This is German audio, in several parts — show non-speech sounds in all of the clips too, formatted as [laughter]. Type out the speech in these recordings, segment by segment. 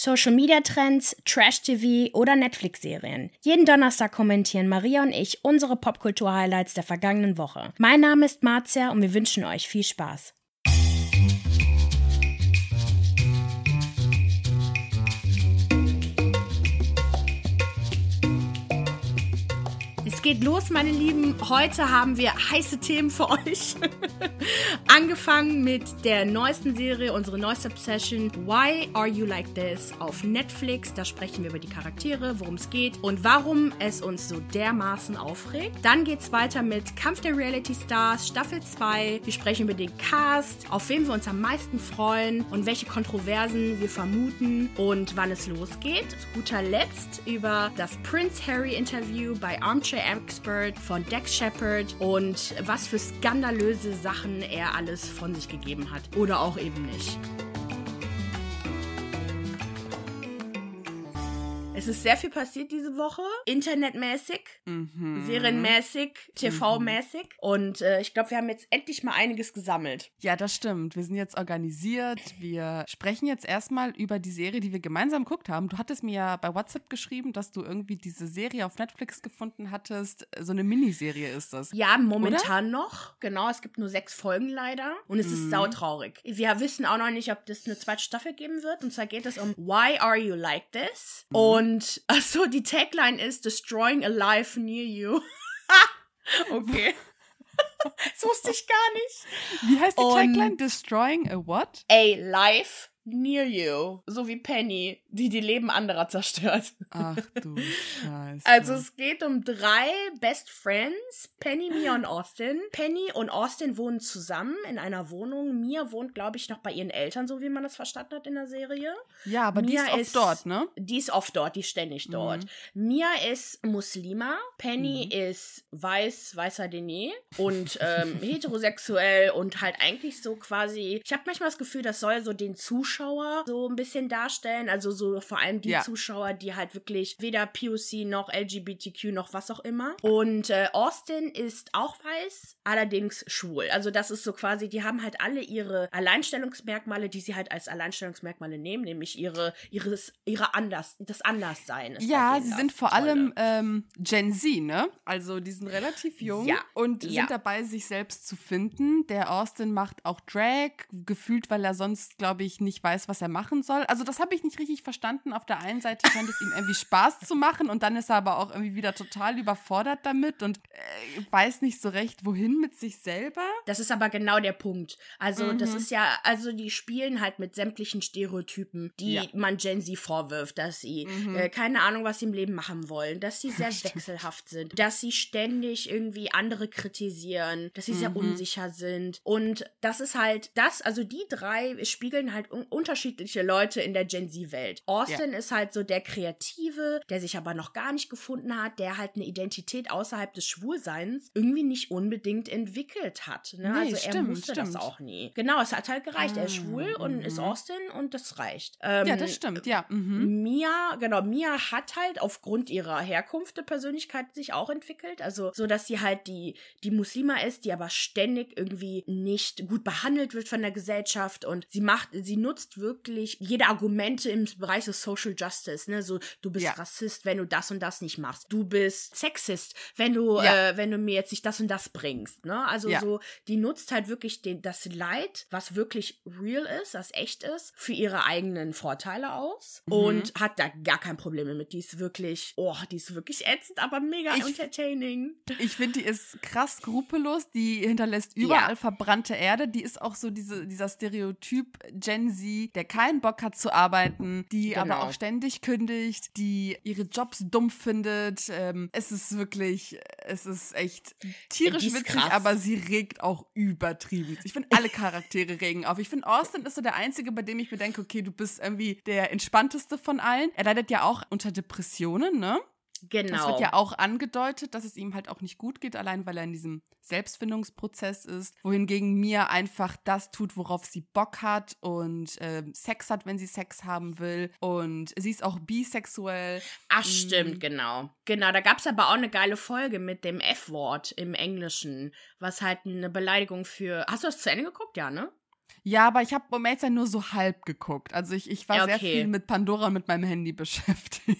Social Media Trends, Trash TV oder Netflix-Serien. Jeden Donnerstag kommentieren Maria und ich unsere Popkultur-Highlights der vergangenen Woche. Mein Name ist Marzia und wir wünschen euch viel Spaß. Geht los, meine Lieben. Heute haben wir heiße Themen für euch. [laughs] Angefangen mit der neuesten Serie, unsere neueste Obsession, Why Are You Like This auf Netflix. Da sprechen wir über die Charaktere, worum es geht und warum es uns so dermaßen aufregt. Dann geht es weiter mit Kampf der Reality Stars, Staffel 2. Wir sprechen über den Cast, auf wen wir uns am meisten freuen und welche Kontroversen wir vermuten und wann es losgeht. Zu guter Letzt über das Prince Harry Interview bei Armchair Expert von Dex Shepard und was für skandalöse Sachen er alles von sich gegeben hat. Oder auch eben nicht. Es ist sehr viel passiert diese Woche. Internetmäßig, Mhm. serienmäßig, TV-mäßig. Und äh, ich glaube, wir haben jetzt endlich mal einiges gesammelt. Ja, das stimmt. Wir sind jetzt organisiert. Wir sprechen jetzt erstmal über die Serie, die wir gemeinsam geguckt haben. Du hattest mir ja bei WhatsApp geschrieben, dass du irgendwie diese Serie auf Netflix gefunden hattest. So eine Miniserie ist das. Ja, momentan noch. Genau, es gibt nur sechs Folgen leider. Und es Mhm. ist sautraurig. Wir wissen auch noch nicht, ob das eine zweite Staffel geben wird. Und zwar geht es um Why Are You Like This? Mhm. Und [laughs] achso, die Tagline ist Destroying a Life Near You. [laughs] okay. [laughs] das wusste ich gar nicht. Wie heißt die Und- Tagline? Destroying a what? A Life Near You. So wie Penny, die die Leben anderer zerstört. Ach du [laughs] Scheiße. Also es geht um drei Best Friends, Penny, Mia und Austin. Penny und Austin wohnen zusammen in einer Wohnung. Mia wohnt, glaube ich, noch bei ihren Eltern, so wie man das verstanden hat in der Serie. ja, aber die Mia ist oft ist- dort, ne? Die ist oft dort, die ist ständig dort. Mia ist Muslima, Penny ist weiß, weißer Dene und ähm, [laughs] heterosexuell und halt eigentlich so quasi. Ich habe manchmal das Gefühl, das soll so den Zuschauer so ein bisschen darstellen. Also so vor allem die Ja. Zuschauer, die halt wirklich weder POC noch LGBTQ noch was auch immer. Und äh, Austin ist auch weiß, allerdings schwul. Also das ist so quasi, die haben halt alle ihre Alleinstellungsmerkmale, die sie halt als Alleinstellungsmerkmale nehmen, nämlich ihre, ihres, ihre Anders, das Anderssein. Ja, sie sind vor Tolle. allem ähm, Gen Z, ne? Also die sind relativ jung Ja, und ja. sind dabei, sich selbst zu finden. Der Austin macht auch Drag, gefühlt, weil er sonst, glaube ich, nicht weiß, was er machen soll. Also das habe ich nicht richtig verstanden. Auf der einen Seite scheint es ihm irgendwie Spaß zu machen und dann ist er aber auch irgendwie wieder total überfordert damit und äh, weiß nicht so recht, wohin mit sich selber. Das ist aber genau der Punkt. Also, das Mhm. ist ja, also die spielen halt mit sämtlichen Stereotypen, die Ja. man Gen Z vorwirft, dass sie Mhm. äh, keine Ahnung, was sie im Leben machen wollen, dass sie sehr wechselhaft sind, dass sie ständig irgendwie andere kritisieren, dass sie sehr Mhm. unsicher sind. Und das ist halt das, also die drei spiegeln halt unterschiedliche Leute in der Gen Z-Welt. Austin ist halt so der Kreative, der sich aber noch gar nicht gefunden hat, der halt eine Identität außerhalb des Schwulseins irgendwie nicht unbedingt entwickelt hat. Ne? Nee, also er stimmt, musste das stimmt. auch nie. Genau, es hat halt gereicht. er ist Ah, schwul und ist mhm. Austin und das reicht. Ähm, ja, das stimmt, ja. Mhm. Mia, genau, Mia hat halt aufgrund ihrer Herkunft eine Persönlichkeit sich auch entwickelt. Also, so dass sie halt die, die Muslima ist, die aber ständig irgendwie nicht gut behandelt wird von der Gesellschaft und sie macht, sie nutzt wirklich jede Argumente im Bereich des Social Justice, ne? So, du bist Ja. Rassist, wenn du das und das nicht machst. Du bist Sexist, wenn du, Ja. äh, wenn du mir jetzt nicht das und das bringst, ne? Also Ja. so, die nutzt halt wirklich den, das Leid, was wirklich real ist, was echt ist, für ihre eigenen Vorteile aus Mhm. und hat da gar kein Problem mit. Die ist wirklich, oh, die ist wirklich ätzend, aber mega Ich- entertaining. Ich finde, die ist krass skrupellos, die hinterlässt überall verbrannte Erde. Die ist auch so diese, dieser Stereotyp Gen Z, der keinen Bock hat zu arbeiten, die Genau. aber auch ständig kündigt, die ihre Jobs dumm findet. Ähm, es ist wirklich, es ist echt tierisch ist witzig, krass. aber sie regt auch übertrieben. Ich finde, alle Charaktere [laughs] regen auf. Ich finde, Austin ist so der Einzige, bei dem ich mir denke, okay, du bist irgendwie der entspannteste von allen. Er leidet ja auch unter Depressionen, ne? Genau. Es wird ja auch angedeutet, dass es ihm halt auch nicht gut geht, allein weil er in diesem Selbstfindungsprozess ist, wohingegen Mia einfach das tut, worauf sie Bock hat und ähm, Sex hat, wenn sie Sex haben will. Und sie ist auch bisexuell. Ach, Mm. stimmt, genau. Genau, da gab es aber auch eine geile Folge mit dem F-Wort im Englischen, was halt eine Beleidigung für. Hast du das zu Ende geguckt? Ja, ne? Ja, aber ich habe sein nur so halb geguckt. Also ich, ich war Ja, sehr okay. viel mit Pandora mit meinem Handy [laughs] beschäftigt.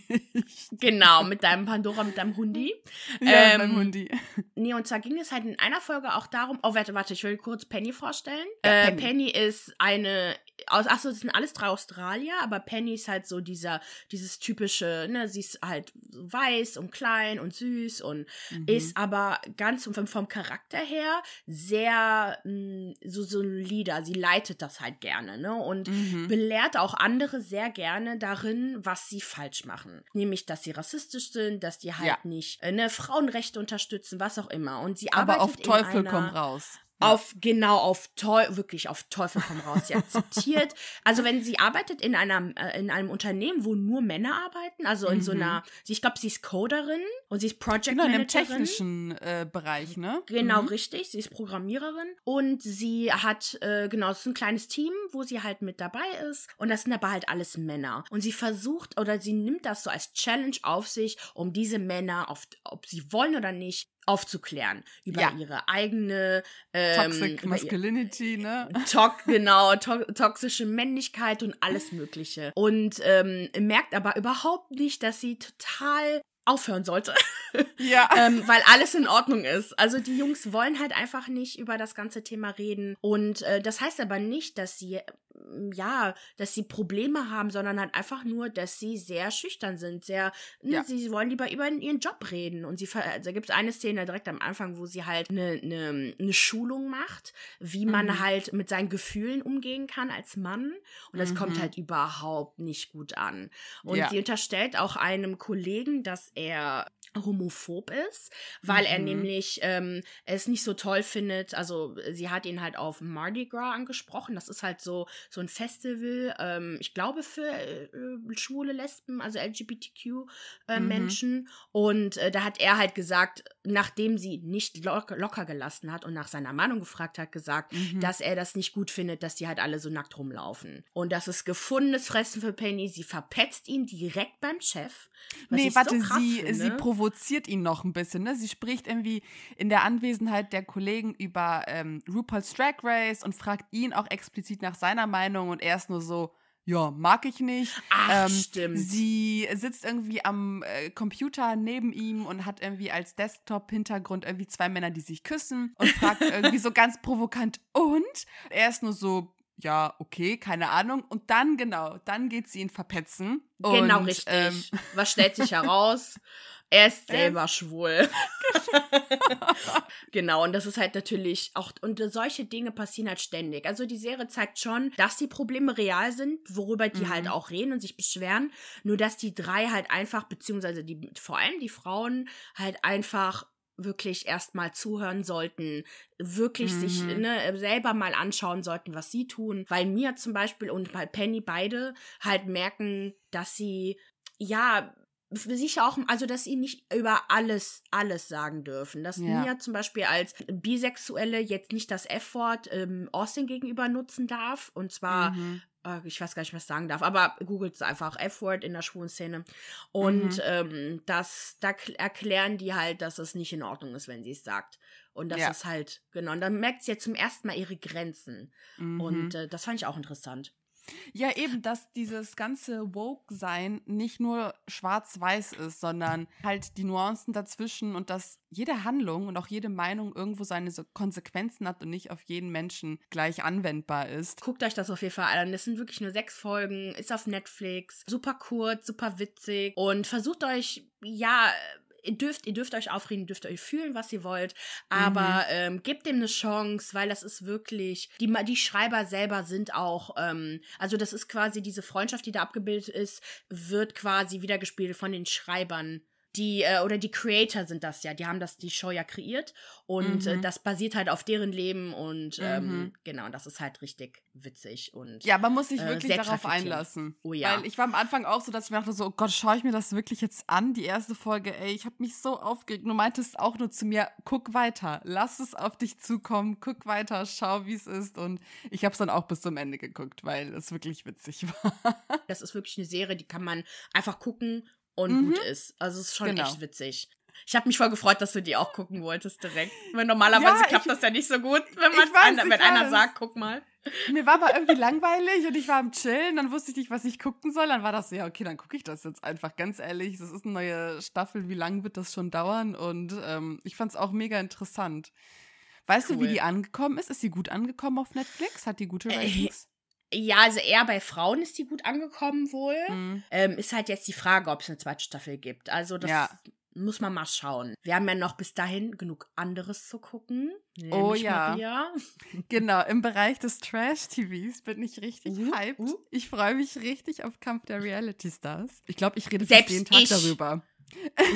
Genau, mit deinem Pandora, mit deinem Hundi. [laughs] ja, Ähm, beim Hundi. [laughs] Nee, und zwar ging es halt in einer Folge auch darum. Oh, warte, warte, ich will kurz Penny vorstellen. Ja, äh, Penny. Penny. ist eine. Aus, achso, das sind alles drei Australier, aber Penny ist halt so dieser, dieses typische, ne, sie ist halt weiß und klein und süß und Mhm. ist aber ganz vom, vom Charakter her sehr mh, so, so ein Leader. Sie leitet das halt gerne, ne? Und Mhm. belehrt auch andere sehr gerne darin, was sie falsch machen. Nämlich, dass sie rassistisch sind, dass die halt Ja. nicht äh, ne, Frauenrechte unterstützen, was auch immer. Und sie Aber arbeitet auf in Teufel komm raus. Auf, genau, auf Teufel, wirklich auf Teufel komm raus. Sie akzeptiert. [laughs] also, wenn sie arbeitet in einem, äh, in einem Unternehmen, wo nur Männer arbeiten, also in so Mhm. einer, sie- ich glaube, sie ist Coderin und sie ist Project Genau, in Managerin. technischen äh, Bereich, ne? Genau, Mhm. richtig. Sie ist Programmiererin und sie hat, äh, genau, es ist ein kleines Team, wo sie halt mit dabei ist. Und das sind aber halt alles Männer. Und sie versucht oder sie nimmt das so als Challenge auf sich, um diese Männer, auf, ob sie wollen oder nicht, aufzuklären über Ja. ihre eigene ähm, Toxic über ihr- Masculinity, ne? [laughs] Tok genau, to toxische Männlichkeit und alles Mögliche. Und ähm, merkt aber überhaupt nicht, dass sie total aufhören sollte, [laughs] Ja. ähm, weil alles in Ordnung ist. Also die Jungs wollen halt einfach nicht über das ganze Thema reden. Und äh, das heißt aber nicht, dass sie ähm, ja, dass sie Probleme haben, sondern halt einfach nur, dass sie sehr schüchtern sind, sehr, ne, Ja. sie wollen lieber über ihren Job reden. Und sie, also da gibt es eine Szene direkt am Anfang, wo sie halt eine ne, ne Schulung macht, wie man Mhm. halt mit seinen Gefühlen umgehen kann als Mann. Und das kommt Mhm. halt überhaupt nicht gut an. Und Ja. sie unterstellt auch einem Kollegen, dass er homophob ist, weil er Mhm. nämlich ähm, es nicht so toll findet. Also sie hat ihn halt auf Mardi Gras angesprochen. Das ist halt so so ein Festival. Ähm, ich glaube für äh, schwule Lesben, also LGBTQ äh, Mhm. Menschen. Und äh, da hat er halt gesagt, nachdem sie nicht locker, locker gelassen hat und nach seiner Meinung gefragt hat, gesagt, Mhm. dass er das nicht gut findet, dass die halt alle so nackt rumlaufen. Und das ist gefundenes Fressen für Penny. Sie verpetzt ihn direkt beim Chef. was Nee, warte, so krass sie, finde. sie provoziert ihn noch ein bisschen, ne? Sie spricht irgendwie in der Anwesenheit der Kollegen über ähm, RuPaul's Drag Race und fragt ihn auch explizit nach seiner Meinung und er ist nur so, ja, mag ich nicht. Ach, Ähm, stimmt. Sie sitzt irgendwie am äh, Computer neben ihm und hat irgendwie als Desktop-Hintergrund irgendwie zwei Männer, die sich küssen und fragt [laughs] irgendwie so ganz provokant, und? Er ist nur so, ja, okay, keine Ahnung. Und dann, genau, dann geht sie ihn verpetzen. genau, und, richtig. ähm, [laughs] Was stellt sich heraus? Er ist selber schwul. [laughs] genau, und das ist halt natürlich auch, und solche Dinge passieren halt ständig. Also die Serie zeigt schon, dass die Probleme real sind, worüber die Mhm. halt auch reden und sich beschweren. Nur dass die drei halt einfach, beziehungsweise die, vor allem die Frauen, halt einfach wirklich erstmal zuhören sollten, wirklich sich Mhm. ne, selber mal anschauen sollten, was sie tun. Weil mir zum Beispiel und bei Penny beide halt merken, dass sie ja für sich auch, also dass sie nicht über alles, alles sagen dürfen. Dass Ja. Mia zum Beispiel als Bisexuelle jetzt nicht das F-Wort ähm, Austin gegenüber nutzen darf. Und zwar, Mhm. Äh, ich weiß gar nicht, was ich sagen darf, aber googelt es einfach F-Word in der schwulen Szene. Und Mhm. ähm, das, da kl- erklären die halt, dass es nicht in Ordnung ist, wenn sie es sagt. Und das Ja. ist halt, genau, und dann merkt sie ja zum ersten Mal ihre Grenzen. Mhm. Und äh, das fand ich auch interessant. Ja, eben, dass dieses ganze Woke-Sein nicht nur schwarz-weiß ist, sondern halt die Nuancen dazwischen und dass jede Handlung und auch jede Meinung irgendwo seine Konsequenzen hat und nicht auf jeden Menschen gleich anwendbar ist. Guckt euch das auf jeden Fall an. Das sind wirklich nur sechs Folgen, ist auf Netflix, super kurz, super witzig und versucht euch, ja, ihr dürft, ihr dürft euch aufregen, ihr dürft euch fühlen, was ihr wollt, aber ähm, gebt dem eine Chance, weil das ist wirklich, die, die Schreiber selber sind auch, ähm, also das ist quasi diese Freundschaft, die da abgebildet ist, wird quasi wiedergespiegelt von den Schreibern. Die, äh, oder die Creator sind das ja, die haben das, die Show ja kreiert und Mhm. äh, das basiert halt auf deren Leben und ähm, Mhm. genau, das ist halt richtig witzig und Ja, man muss sich Äh, wirklich darauf selbstreflektierend. einlassen. Oh ja. Weil ich war am Anfang auch so, dass ich mir dachte so, oh Gott, schaue ich mir das wirklich jetzt an, die erste Folge, ey, ich habe mich so aufgeregt. Du meintest auch nur zu mir, guck weiter, lass es auf dich zukommen, guck weiter, schau, wie es ist. Und ich habe es dann auch bis zum Ende geguckt, weil es wirklich witzig [laughs] war. das ist wirklich eine Serie, die kann man einfach gucken und Mhm. gut ist. Also es ist schon Genau. echt witzig. Ich habe mich voll gefreut, dass du die auch gucken wolltest direkt. Weil normalerweise Ja, klappt ich- das ja nicht so gut, wenn, man weiß, einer, wenn einer sagt, guck mal. Mir war aber irgendwie [laughs] langweilig und ich war am Chillen, dann wusste ich nicht, was ich gucken soll. Dann war das so, ja, okay, dann gucke ich das jetzt einfach, ganz ehrlich. Das ist eine neue Staffel, wie lange wird das schon dauern? Und ähm, ich fand es auch mega interessant. Weißt du, wie Cool. die angekommen ist? Ist sie gut angekommen auf Netflix? Hat die gute Ratings? Ja, also eher bei Frauen ist die gut angekommen wohl. Mhm. Ähm, ist halt jetzt die Frage, ob es eine zweite Staffel gibt. Also das Ja. muss man mal schauen. Wir haben ja noch bis dahin genug anderes zu gucken. Oh ja. Maria. [laughs] Genau, im Bereich des Trash-TVs bin ich richtig Uh, hyped. uh. Ich freue mich richtig auf Kampf der Reality Stars. Ich glaube, ich rede fast Selbst jeden Tag ich. darüber.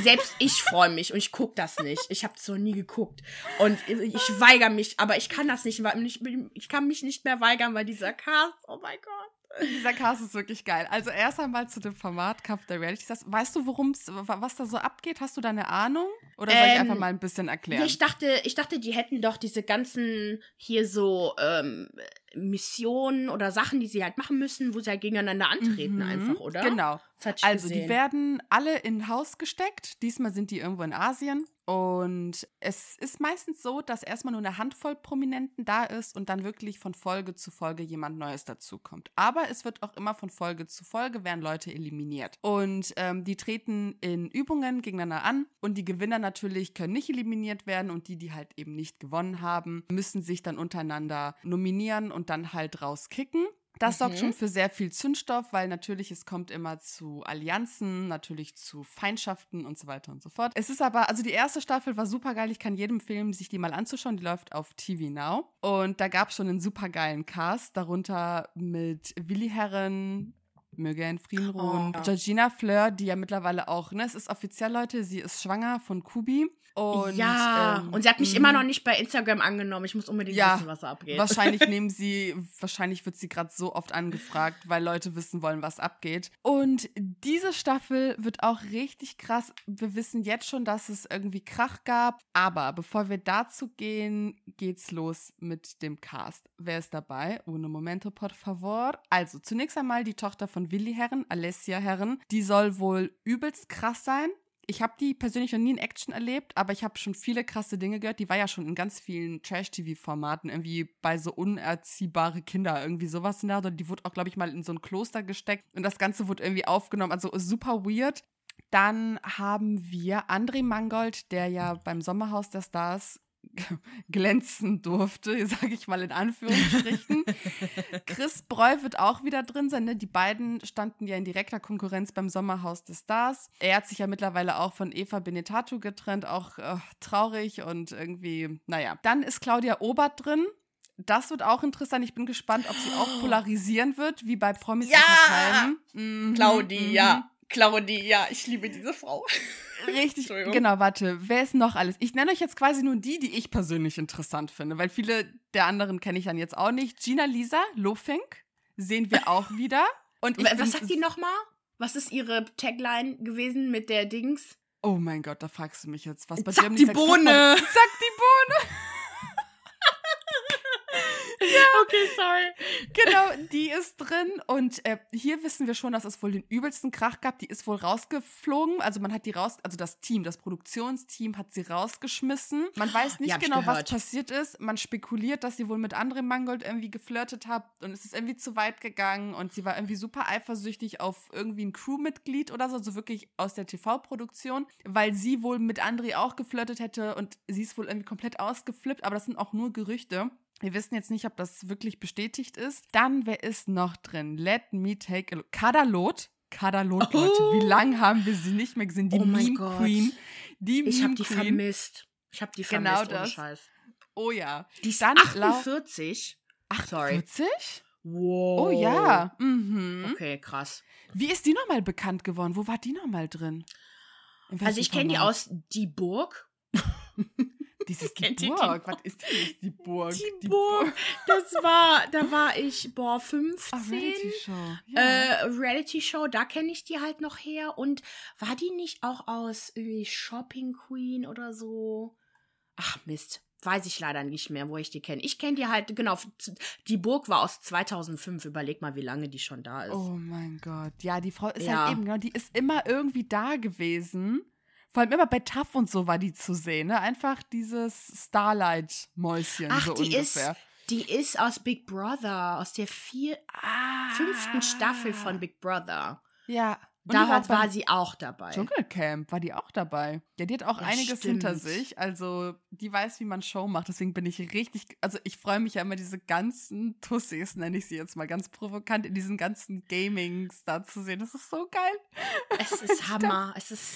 Selbst ich freue mich und ich gucke das nicht. Ich habe das noch nie geguckt. Und ich weigere mich, aber ich kann das nicht, weil ich, ich kann mich nicht mehr weigern, weil dieser Cast, oh mein Gott. Dieser Cast ist wirklich geil. Also erst einmal zu dem Format Kampf der Reality Stars. Weißt du, worum's, wa- was da so abgeht? Hast du da eine Ahnung? Oder soll ich Ähm, einfach mal ein bisschen erklären? Ich dachte, ich dachte, die hätten doch diese ganzen hier so ähm, Missionen oder Sachen, die sie halt machen müssen, wo sie halt gegeneinander antreten Mhm, einfach, oder? Genau. Ich Also, die gesehen. werden alle in ein Haus gesteckt. Diesmal sind die irgendwo in Asien. Und es ist meistens so, dass erstmal nur eine Handvoll Prominenten da ist und dann wirklich von Folge zu Folge jemand Neues dazukommt. Aber es wird auch immer von Folge zu Folge werden Leute eliminiert. Und ähm, die treten in Übungen gegeneinander an und die Gewinner natürlich können nicht eliminiert werden und die, die halt eben nicht gewonnen haben, müssen sich dann untereinander nominieren und dann halt rauskicken. Das sorgt Mhm. schon für sehr viel Zündstoff, weil natürlich es kommt immer zu Allianzen, natürlich zu Feindschaften und so weiter und so fort. Es ist aber, also die erste Staffel war super geil. Ich kann jedem Film sich die mal anzuschauen. Die läuft auf TV Now. Und da gab es schon einen super geilen Cast, darunter mit Willi Herren, möge er in Frieden ruhen, Oh. Georgina Fleur, die ja mittlerweile auch, ne, es ist offiziell, Leute, sie ist schwanger von Kubi. Und, ja, ähm, und sie hat mich mhm. immer noch nicht bei Instagram angenommen. Ich muss unbedingt Ja, wissen, was da abgeht. Wahrscheinlich [laughs] nehmen sie, wahrscheinlich wird sie gerade so oft angefragt, weil Leute wissen wollen, was abgeht. Und diese Staffel wird auch richtig krass. Wir wissen jetzt schon, dass es irgendwie Krach gab. Aber bevor wir dazu gehen, geht's los mit dem Cast. Wer ist dabei? Uno momento, por favor. Also, zunächst einmal die Tochter von Willi Herren, Alessia Herren. Die soll wohl übelst krass sein. Ich habe die persönlich noch nie in Action erlebt, aber ich habe schon viele krasse Dinge gehört. Die war ja schon in ganz vielen Trash-TV-Formaten, irgendwie bei so unerziehbare Kinder, irgendwie sowas in der Art. Und die wurde auch, glaube ich, mal in so ein Kloster gesteckt und das Ganze wurde irgendwie aufgenommen. Also super weird. Dann haben wir André Mangold, der ja beim Sommerhaus der Stars [laughs] glänzen durfte, [laughs] sage ich mal in Anführungsstrichen. Chris Breu wird auch wieder drin sein. Ne? Die beiden standen ja in direkter Konkurrenz beim Sommerhaus des Stars. Er hat sich ja mittlerweile auch von Eva Benetatu getrennt, auch äh, traurig und irgendwie, naja. Dann ist Claudia Obert drin. Das wird auch interessant. Ich bin gespannt, ob sie auch [gasps] polarisieren wird, wie bei Promis Ja! Palmen. Mhm, Claudia. Claudia, ich liebe diese Frau. Richtig, genau, warte. Wer ist noch alles? Ich nenne euch jetzt quasi nur die, die ich persönlich interessant finde, weil viele der anderen kenne ich dann jetzt auch nicht. Gina Lisa Lofink sehen wir auch [laughs] wieder. Und ich Was sagt die nochmal? Was ist ihre Tagline gewesen mit der Dings? Oh mein Gott, da fragst du mich jetzt was. Bei Zack, die Bohne. [laughs] Zack die Okay, sorry. Genau, die ist drin. Und äh, hier wissen wir schon, dass es wohl den übelsten Krach gab. Die ist wohl rausgeflogen. Also man hat die raus, also das Team, das Produktionsteam hat sie rausgeschmissen. Man weiß nicht Ja, genau, was passiert ist. Man spekuliert, dass sie wohl mit anderen Mangold irgendwie geflirtet hat und es ist irgendwie zu weit gegangen und sie war irgendwie super eifersüchtig auf irgendwie ein Crewmitglied oder so, also wirklich aus der TV-Produktion, weil sie wohl mit André auch geflirtet hätte und sie ist wohl irgendwie komplett ausgeflippt, aber das sind auch nur Gerüchte. Wir wissen jetzt nicht, ob das wirklich bestätigt ist. Dann, wer ist noch drin? Let me take a look. Kadalot. Kadalot, Oh. Leute. Wie lange haben wir sie nicht mehr gesehen? Die Oh Meme. Queen. Die Ich habe die vermisst. Ich habe die Genau vermisst, ohne das. Scheiß. Oh ja. Die ist Dann 48? Sorry. 48? Wow. Oh ja. Mhm. Okay, krass. Wie ist die nochmal bekannt geworden? Wo war die nochmal drin? In Also ich kenne die aus Die Burg. [laughs] [laughs] Dieses die die Burg. Was ist jetzt die Burg? Die Burg. Das war, da war ich, boah, 15. Ah, Reality Show. Ja. Äh, Reality Show, da kenne ich die halt noch her. Und war die nicht auch aus irgendwie Shopping Queen oder so? Ach Mist, weiß ich leider nicht mehr, wo ich die kenne. Ich kenne die halt, genau, die Burg war aus 2005. Überleg mal, wie lange die schon da ist. Oh mein Gott. Ja, die Frau ist Ja. halt eben, genau, die ist immer irgendwie da gewesen. Vor allem immer bei Tough und so war die zu sehen, ne? Einfach dieses Starlight-Mäuschen Ach, so die ungefähr. ist, die ist aus Big Brother, aus der vier, fünften Staffel von Big Brother. Ja. Und war Da beim war sie auch dabei. Dschungelcamp war die auch dabei. Ja, die hat auch Ja, einiges stimmt. hinter sich. Also, die weiß, wie man Show macht. Deswegen bin ich richtig. Also, ich freue mich ja immer, diese ganzen Tussis, nenne ich sie jetzt mal ganz provokant, in diesen ganzen Gamings da zu sehen. Das ist so geil. Es ist [laughs] Hammer. Es ist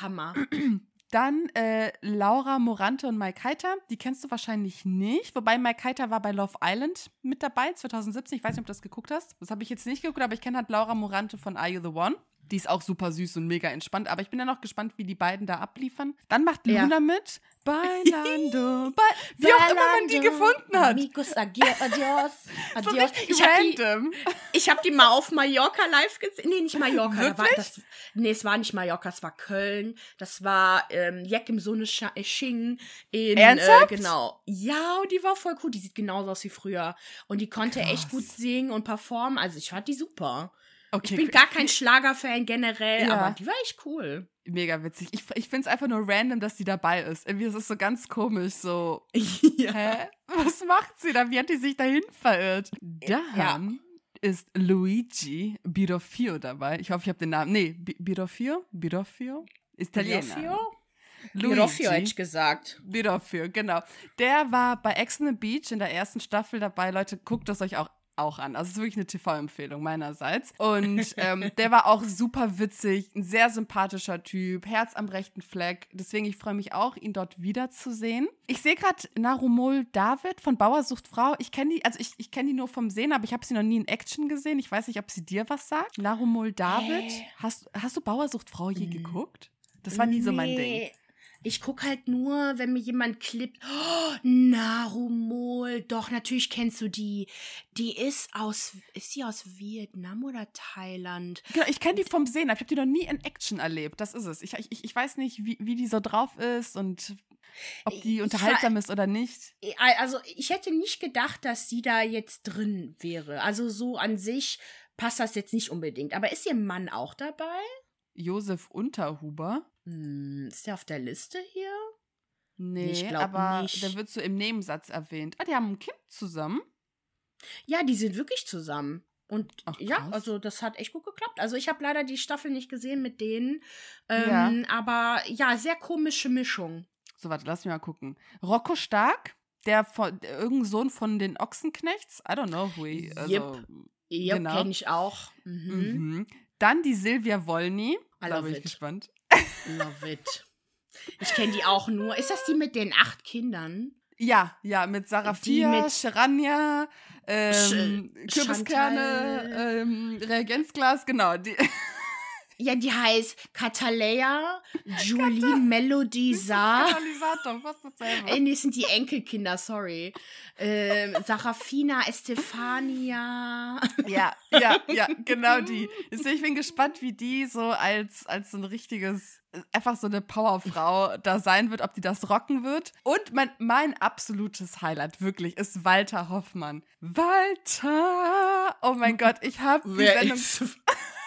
Hammer. [clears throat] Dann äh, Laura Morante und Mike Heiter. Die kennst du wahrscheinlich nicht. Wobei Mike Heiter war bei Love Island mit dabei, 2017. Ich weiß nicht, ob du das geguckt hast. Das habe ich jetzt nicht geguckt, aber ich kenne halt Laura Morante von Are You the One. Die ist auch super süß und mega entspannt. Aber ich bin ja noch gespannt, wie die beiden da abliefern. Dann macht Ja. Luna mit. Bailando. [laughs] Ba wie auch immer man die gefunden hat. Amigos, adios, adios. [laughs] So adios. Ich habe die, hab die mal auf Mallorca live gesehen. Nee, nicht Mallorca. Da war das, nee, es war nicht Mallorca, es war Köln. Das war ähm, Jack im Sonne Scha- äh, Sching. In, Ernsthaft? Äh, genau. Ja, und die war voll cool. Die sieht genauso aus wie früher. Und die konnte echt Krass. gut singen und performen. Also ich fand die super. Okay, Ich bin gar kein Schlagerfan generell, Ja. aber die war echt cool. mega witzig. Ich, ich finde es einfach nur random, dass die dabei ist. Irgendwie ist es so ganz komisch, so [laughs] ja. Hä? Was macht sie da? Wie hat die sich dahin verirrt? Dann ist Luigi Birofio dabei. Ich hoffe, ich habe den Namen. Nee, Bi- Birofio? Birofio? Italiener. Pirofio? Luigi. Pirofio hätte ich gesagt. Birofio, genau. Der war bei Ex on the Beach in der ersten Staffel dabei. Leute, guckt es euch auch auch an. Also es ist wirklich eine TV-Empfehlung meinerseits. Und [laughs] ähm, der war auch super witzig, ein sehr sympathischer Typ, Herz am rechten Fleck. Deswegen, ich freue mich auch, ihn dort wiederzusehen. Ich sehe gerade Narumol David von Bauersucht Frau. Ich kenne die, also ich, ich kenne die nur vom Sehen, aber ich habe sie noch nie in Action gesehen. Ich weiß nicht, ob sie dir was sagt. Narumol David. Hä? Hast, hast du Bauersucht Frau je Mm. geguckt? Das war nie so mein Ding. Ich gucke halt nur, wenn mir jemand klippt. Oh, Narumol. Doch, natürlich kennst du die. Die ist aus. Ist sie aus Vietnam oder Thailand? Genau, ich kenne die vom Sehen, aber ich habe die noch nie in Action erlebt. Das ist es. Ich, ich, ich weiß nicht, wie, wie die so drauf ist und ob die unterhaltsam ist oder nicht. Also, ich hätte nicht gedacht, dass sie da jetzt drin wäre. Also, so an sich passt das jetzt nicht unbedingt. Aber ist ihr Mann auch dabei? Josef Unterhuber. Hm, ist der auf der Liste hier? Nee, ich glaub aber nicht. der wird so im Nebensatz erwähnt. Ah, die haben ein Kind zusammen. Ja, die sind wirklich zusammen. Und Ach, ja, also das hat echt gut geklappt. Also ich habe leider die Staffel nicht gesehen mit denen. Ähm, Ja. Aber ja, sehr komische Mischung. So, warte, lass mich mal gucken. Rocco Stark, der von der- irgendein Sohn von den Ochsenknechts. I don't know who he, also, Yep. Ja, Genau. kenne ich auch. Mhm. mhm. Dann die Silvia Wolny. Da bin ich gespannt. Love it. Ich kenne die auch nur. Ist das die mit den acht Kindern? Ja, ja, mit Sarafia, Die mit- Scheranja, ähm, Sch- Kürbiskerne, ähm, Reagenzglas, genau. Die, Ja, die heißt Katalea, Julie, Melody, Saar. Katalysator, fast dasselbe. Ey, nee, das sind die Enkelkinder, sorry. Ähm, Sarafina, Estefania. Ja, ja, ja, genau die. [laughs] Ich bin gespannt, wie die so als, als so ein richtiges, einfach so eine Powerfrau da sein wird, ob die das rocken wird. Und mein, mein absolutes Highlight wirklich ist Walter Hoffmann. Walter! Oh mein Gott, ich habe die Sendung [laughs]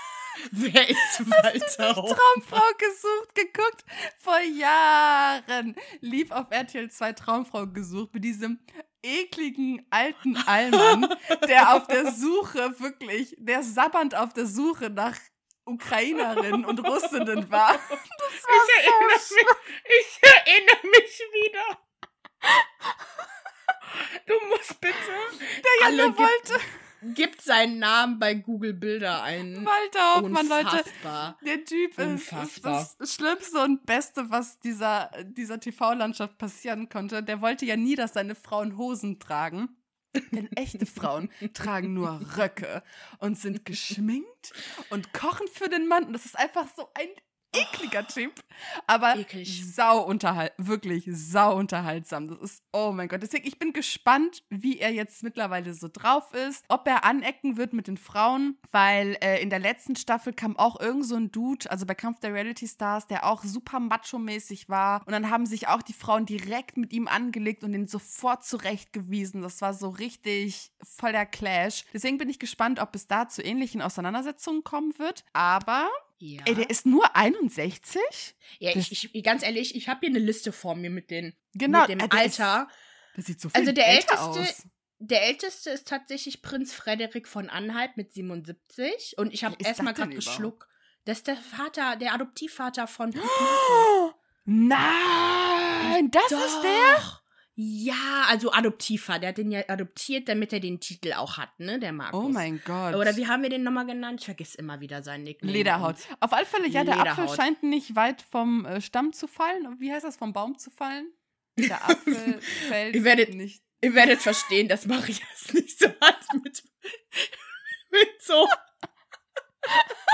wer ist Walter Hoffmann? Traumfrau gesucht, geguckt. Vor Jahren lief auf RTL 2 Traumfrau gesucht mit diesem ekligen alten Allmann, der auf der Suche wirklich, der sabbernd auf der Suche nach Ukrainerinnen und Russinnen war. [laughs] Ich erinnere, mich, ich erinnere mich wieder. [laughs] Du musst bitte. Der Junge wollte gibt, seinen Namen bei Google Bilder ein. Walter Hoffmann, Leute. Unfassbar. Der Typ ist, ist Unfassbar. das Schlimmste und Beste, was dieser, dieser TV-Landschaft passieren konnte. Der wollte ja nie, dass seine Frauen Hosen tragen. Denn echte Frauen [laughs] tragen nur Röcke und sind geschminkt und kochen für den Mann. Und das ist einfach so ein ekliger Typ. Aber Eklig. sau unterhalt, wirklich sau unterhaltsam. Das ist, oh mein Gott. Deswegen, ich bin gespannt, wie er jetzt mittlerweile so drauf ist. Ob er anecken wird mit den Frauen, weil äh, in der letzten Staffel kam auch irgend so ein Dude, also bei Kampf der Reality Stars, der auch super macho-mäßig war. Und dann haben sich auch die Frauen direkt mit ihm angelegt und ihn sofort zurechtgewiesen. Das war so richtig voll der Clash. Deswegen bin ich gespannt, ob es da zu ähnlichen Auseinandersetzungen kommen wird. Aber Ja. Ey, der ist nur 61? ja, das- ich, ich, ganz ehrlich, ich habe hier eine Liste vor mir mit, den, Genau, mit dem äh, der ist- Alter. Das sieht so viel Also der älteste- aus. Der älteste ist tatsächlich Prinz Frederik von Anhalt mit 77. Und ich habe erstmal gerade geschluckt. Das ist der Vater, der Adoptivvater von. [gasps] Oh, nein, das ist der? Ja, also Adoptivvater. Der hat den ja adoptiert, damit er den Titel auch hat, ne? Der Markus. Oh mein Gott. Oder wie haben wir den nochmal genannt? Ich vergesse immer wieder seinen Nickname. Lederhaut. Auf alle Fälle, ja, der Apfel Lederhaut. scheint nicht weit vom äh, Stamm zu fallen. Wie heißt das, vom Baum zu fallen? Der Apfel [laughs] fällt Ihr werdet- nicht. Ihr werdet verstehen, dass Marias nicht so hat mit, [laughs] mit so. [laughs]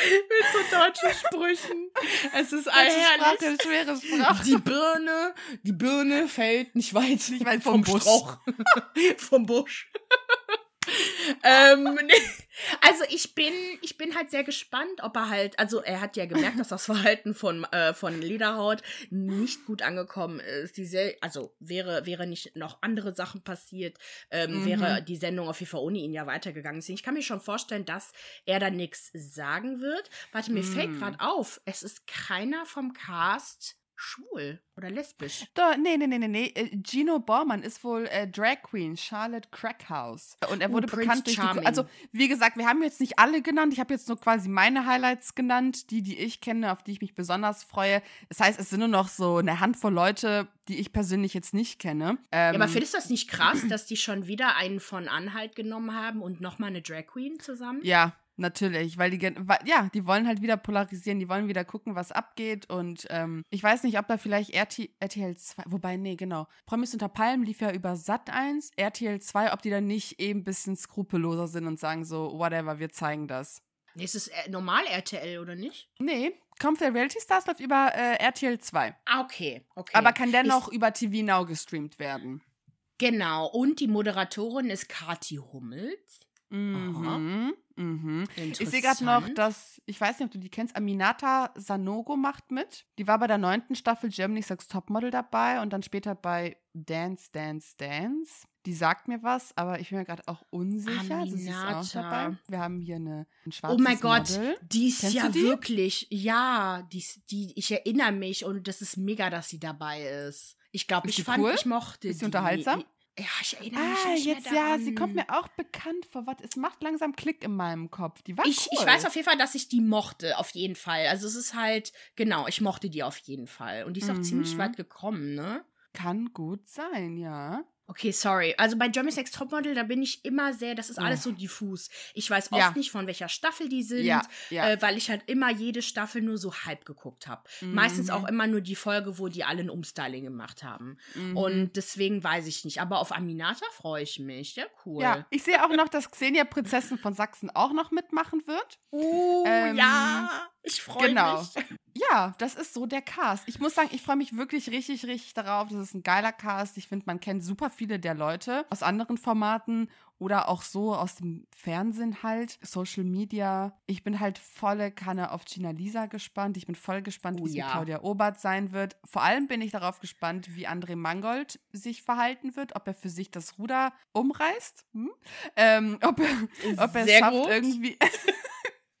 [laughs] mit so deutschen Sprüchen. Es ist ein Deutsche Sprache, herrlich. schwere Sprache. Die Birne, die Birne fällt nicht weit, Nicht weit vom, vom Busch. Strauch, [laughs] vom Busch. [laughs] ähm. [laughs] Also ich bin, ich bin halt sehr gespannt, ob er halt, also er hat ja gemerkt, dass das Verhalten von, äh, von Lederhaut nicht gut angekommen ist. Die Sel also wäre, wäre nicht noch andere Sachen passiert, ähm, Mhm. wäre die Sendung auf jeden Fall ohne ihn ja weitergegangen. Deswegen, Ich kann mir schon vorstellen, dass er da nichts sagen wird. Warte, mir fällt Mhm. gerade auf, es ist keiner vom Cast schwul oder lesbisch. Doch, nee, nee, nee, nee, nee. Äh, Gino Bormann ist wohl äh, Drag Queen, Charlotte Crackhouse. Und er Oh, wurde Prince bekannt durch die. Also, wie gesagt, wir haben jetzt nicht alle genannt. Ich habe jetzt nur quasi meine Highlights genannt, die, die ich kenne, auf die ich mich besonders freue. Das heißt, es sind nur noch so eine Handvoll Leute, die ich persönlich jetzt nicht kenne. Ähm, Ja, aber findest du das nicht krass, dass die schon wieder einen von Anhalt genommen haben und nochmal eine Drag Queen zusammen? Ja, natürlich, weil die, ja, die wollen halt wieder polarisieren, die wollen wieder gucken, was abgeht und ähm, ich weiß nicht, ob da vielleicht RT, RTL 2, wobei, nee, genau, Promis unter Palmen lief ja über Sat 1, RTL 2, ob die dann nicht eben ein bisschen skrupelloser sind und sagen so, whatever, wir zeigen das. Nee, Ist es äh, normal RTL oder nicht? Nee, Kampf der Reality Stars läuft über äh, RTL 2, Ah, okay. okay. aber kann dennoch Ich, über TV Now gestreamt werden. genau. Und die Moderatorin ist Kati Hummels. Mhm, mhm. Ich sehe gerade noch, dass, ich weiß nicht, ob du die kennst, Aminata Sanogo macht mit. Die war bei der neunten Staffel Germany's Next Topmodel dabei und dann später bei Dance, Dance, Dance. Die sagt mir was, aber ich bin mir gerade auch unsicher. Also sie ist auch dabei. Wir haben hier eine, ein schwarzes Oh mein Gott, Model. die ist Kennst ja die? wirklich, ja, die, ist- die, ich erinnere mich und das ist mega, dass sie dabei ist. Ich glaube, Ist ich die fand, cool? ich mochte Ist sie die. Ja, ich erinnere mich Ah, nicht jetzt mehr ja, daran. sie kommt mir auch bekannt vor. Was? Es macht langsam Klick in meinem Kopf. Die war Ich, cool. ich weiß auf jeden Fall, dass ich die mochte, auf jeden Fall. Also es ist halt, genau, ich mochte die auf jeden Fall. Und die ist auch ziemlich Mhm. weit gekommen, ne? Kann gut sein, ja. Okay, sorry. Also bei Germany's Next Topmodel, da bin ich immer sehr, das ist alles so diffus. Ich weiß oft Ja. nicht, von welcher Staffel die sind, Ja, ja. Äh, weil ich halt immer jede Staffel nur so halb geguckt habe. Meistens Mhm. auch immer nur die Folge, wo die alle ein Umstyling gemacht haben. Mhm. Und deswegen weiß ich nicht. Aber auf Aminata freue ich mich. Ja, cool. Ja, ich sehe auch noch, dass Xenia Prinzessin von Sachsen auch noch mitmachen wird. Oh, Ähm, ja. Ich freue genau. mich. Ja, das ist so der Cast. Ich muss sagen, ich freue mich wirklich richtig, richtig darauf. Das ist ein geiler Cast. Ich finde, man kennt super viele der Leute aus anderen Formaten oder auch so aus dem Fernsehen halt, Social Media. Ich bin halt volle Kanne auf Gina Lisa gespannt. Ich bin voll gespannt, Oh wie ja. Claudia Obert sein wird. Vor allem bin ich darauf gespannt, wie André Mangold sich verhalten wird, ob er für sich das Ruder umreißt, hm? ähm, ob er, ob er es schafft, gut. irgendwie. [laughs]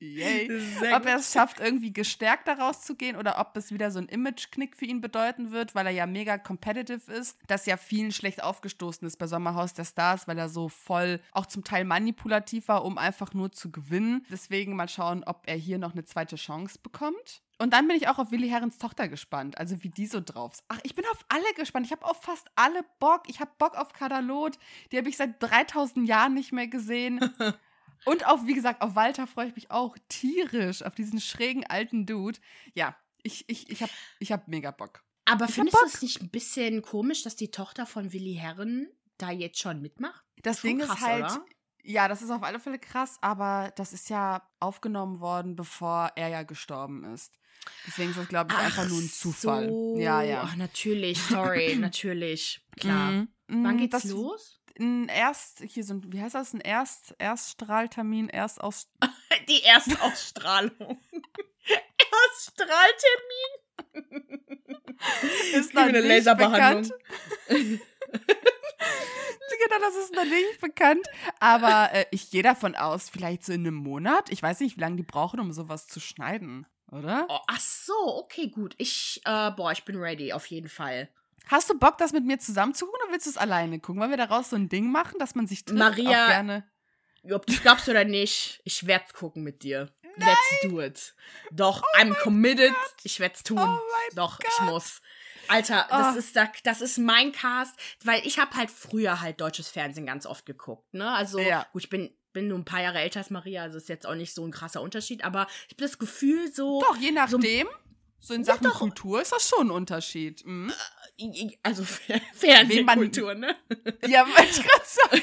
Yay ob er es schafft, irgendwie gestärkt daraus zu gehen oder ob es wieder so ein Image-Knick für ihn bedeuten wird, weil er ja mega competitive ist, das ja vielen schlecht aufgestoßen ist bei Sommerhaus der Stars, weil er so voll auch zum Teil manipulativ war, um einfach nur zu gewinnen. Deswegen mal schauen, ob er hier noch eine zweite Chance bekommt. Und dann bin ich auch auf Willi Herrens Tochter gespannt, also wie die so drauf ist. Ach, ich bin auf alle gespannt. Ich habe auf fast alle Bock. Ich habe Bock auf Kadalot. Die habe ich seit 3000 Jahren nicht mehr gesehen. [laughs] Und auf, wie gesagt, auf Walter freue ich mich auch tierisch, auf diesen schrägen alten Dude. Ja, ich, ich, ich habe ich hab mega Bock. Aber hab findest du es nicht ein bisschen komisch, dass die Tochter von Willi Herren da jetzt schon mitmacht? Das Schon Ding krass, ist halt, oder? ja, das ist auf alle Fälle krass, aber das ist ja aufgenommen worden, bevor er ja gestorben ist. Deswegen ist das, glaube ich, einfach nur ein Zufall. So. Ja, ja. Ach, natürlich, sorry, [clears throat] natürlich. Klar. Mhm. Wann Mhm, geht's das, los? Ein Erst, hier so ein, wie heißt das, ein Erst, Erststrahltermin, Erstaus, [laughs] Die Erstausstrahlung. [laughs] Erststrahltermin? ist wir eine Laserbehandlung. [laughs] genau, das ist noch nicht bekannt. Aber äh, ich gehe davon aus, vielleicht so in einem Monat. Ich weiß nicht, wie lange die brauchen, um sowas zu schneiden, oder? Oh, ach so, okay, gut. Ich, äh, boah, ich bin ready, auf jeden Fall. Hast du Bock, das mit mir zusammen zu gucken oder willst du es alleine gucken? Wollen wir daraus so ein Ding machen, dass man sich trifft? Maria, auch gerne. Ob du glaubst oder nicht, ich werd's gucken mit dir. [laughs] Let's do it. Doch, oh I'm committed. Gott. Ich werd's tun. Oh Doch, Gott. ich muss. Alter, das, oh. ist da, das ist mein Cast, weil ich habe halt früher halt deutsches Fernsehen ganz oft geguckt, ne? Also, ja. gut, ich bin bin nur ein paar Jahre älter als Maria, also ist jetzt auch nicht so ein krasser Unterschied, aber ich habe das Gefühl so. Doch, je nachdem. So, so in Sachen ja, Kultur ist das schon ein Unterschied. Mhm. Also Fernsehkultur, ne? Ja, wollte ich gerade sagen.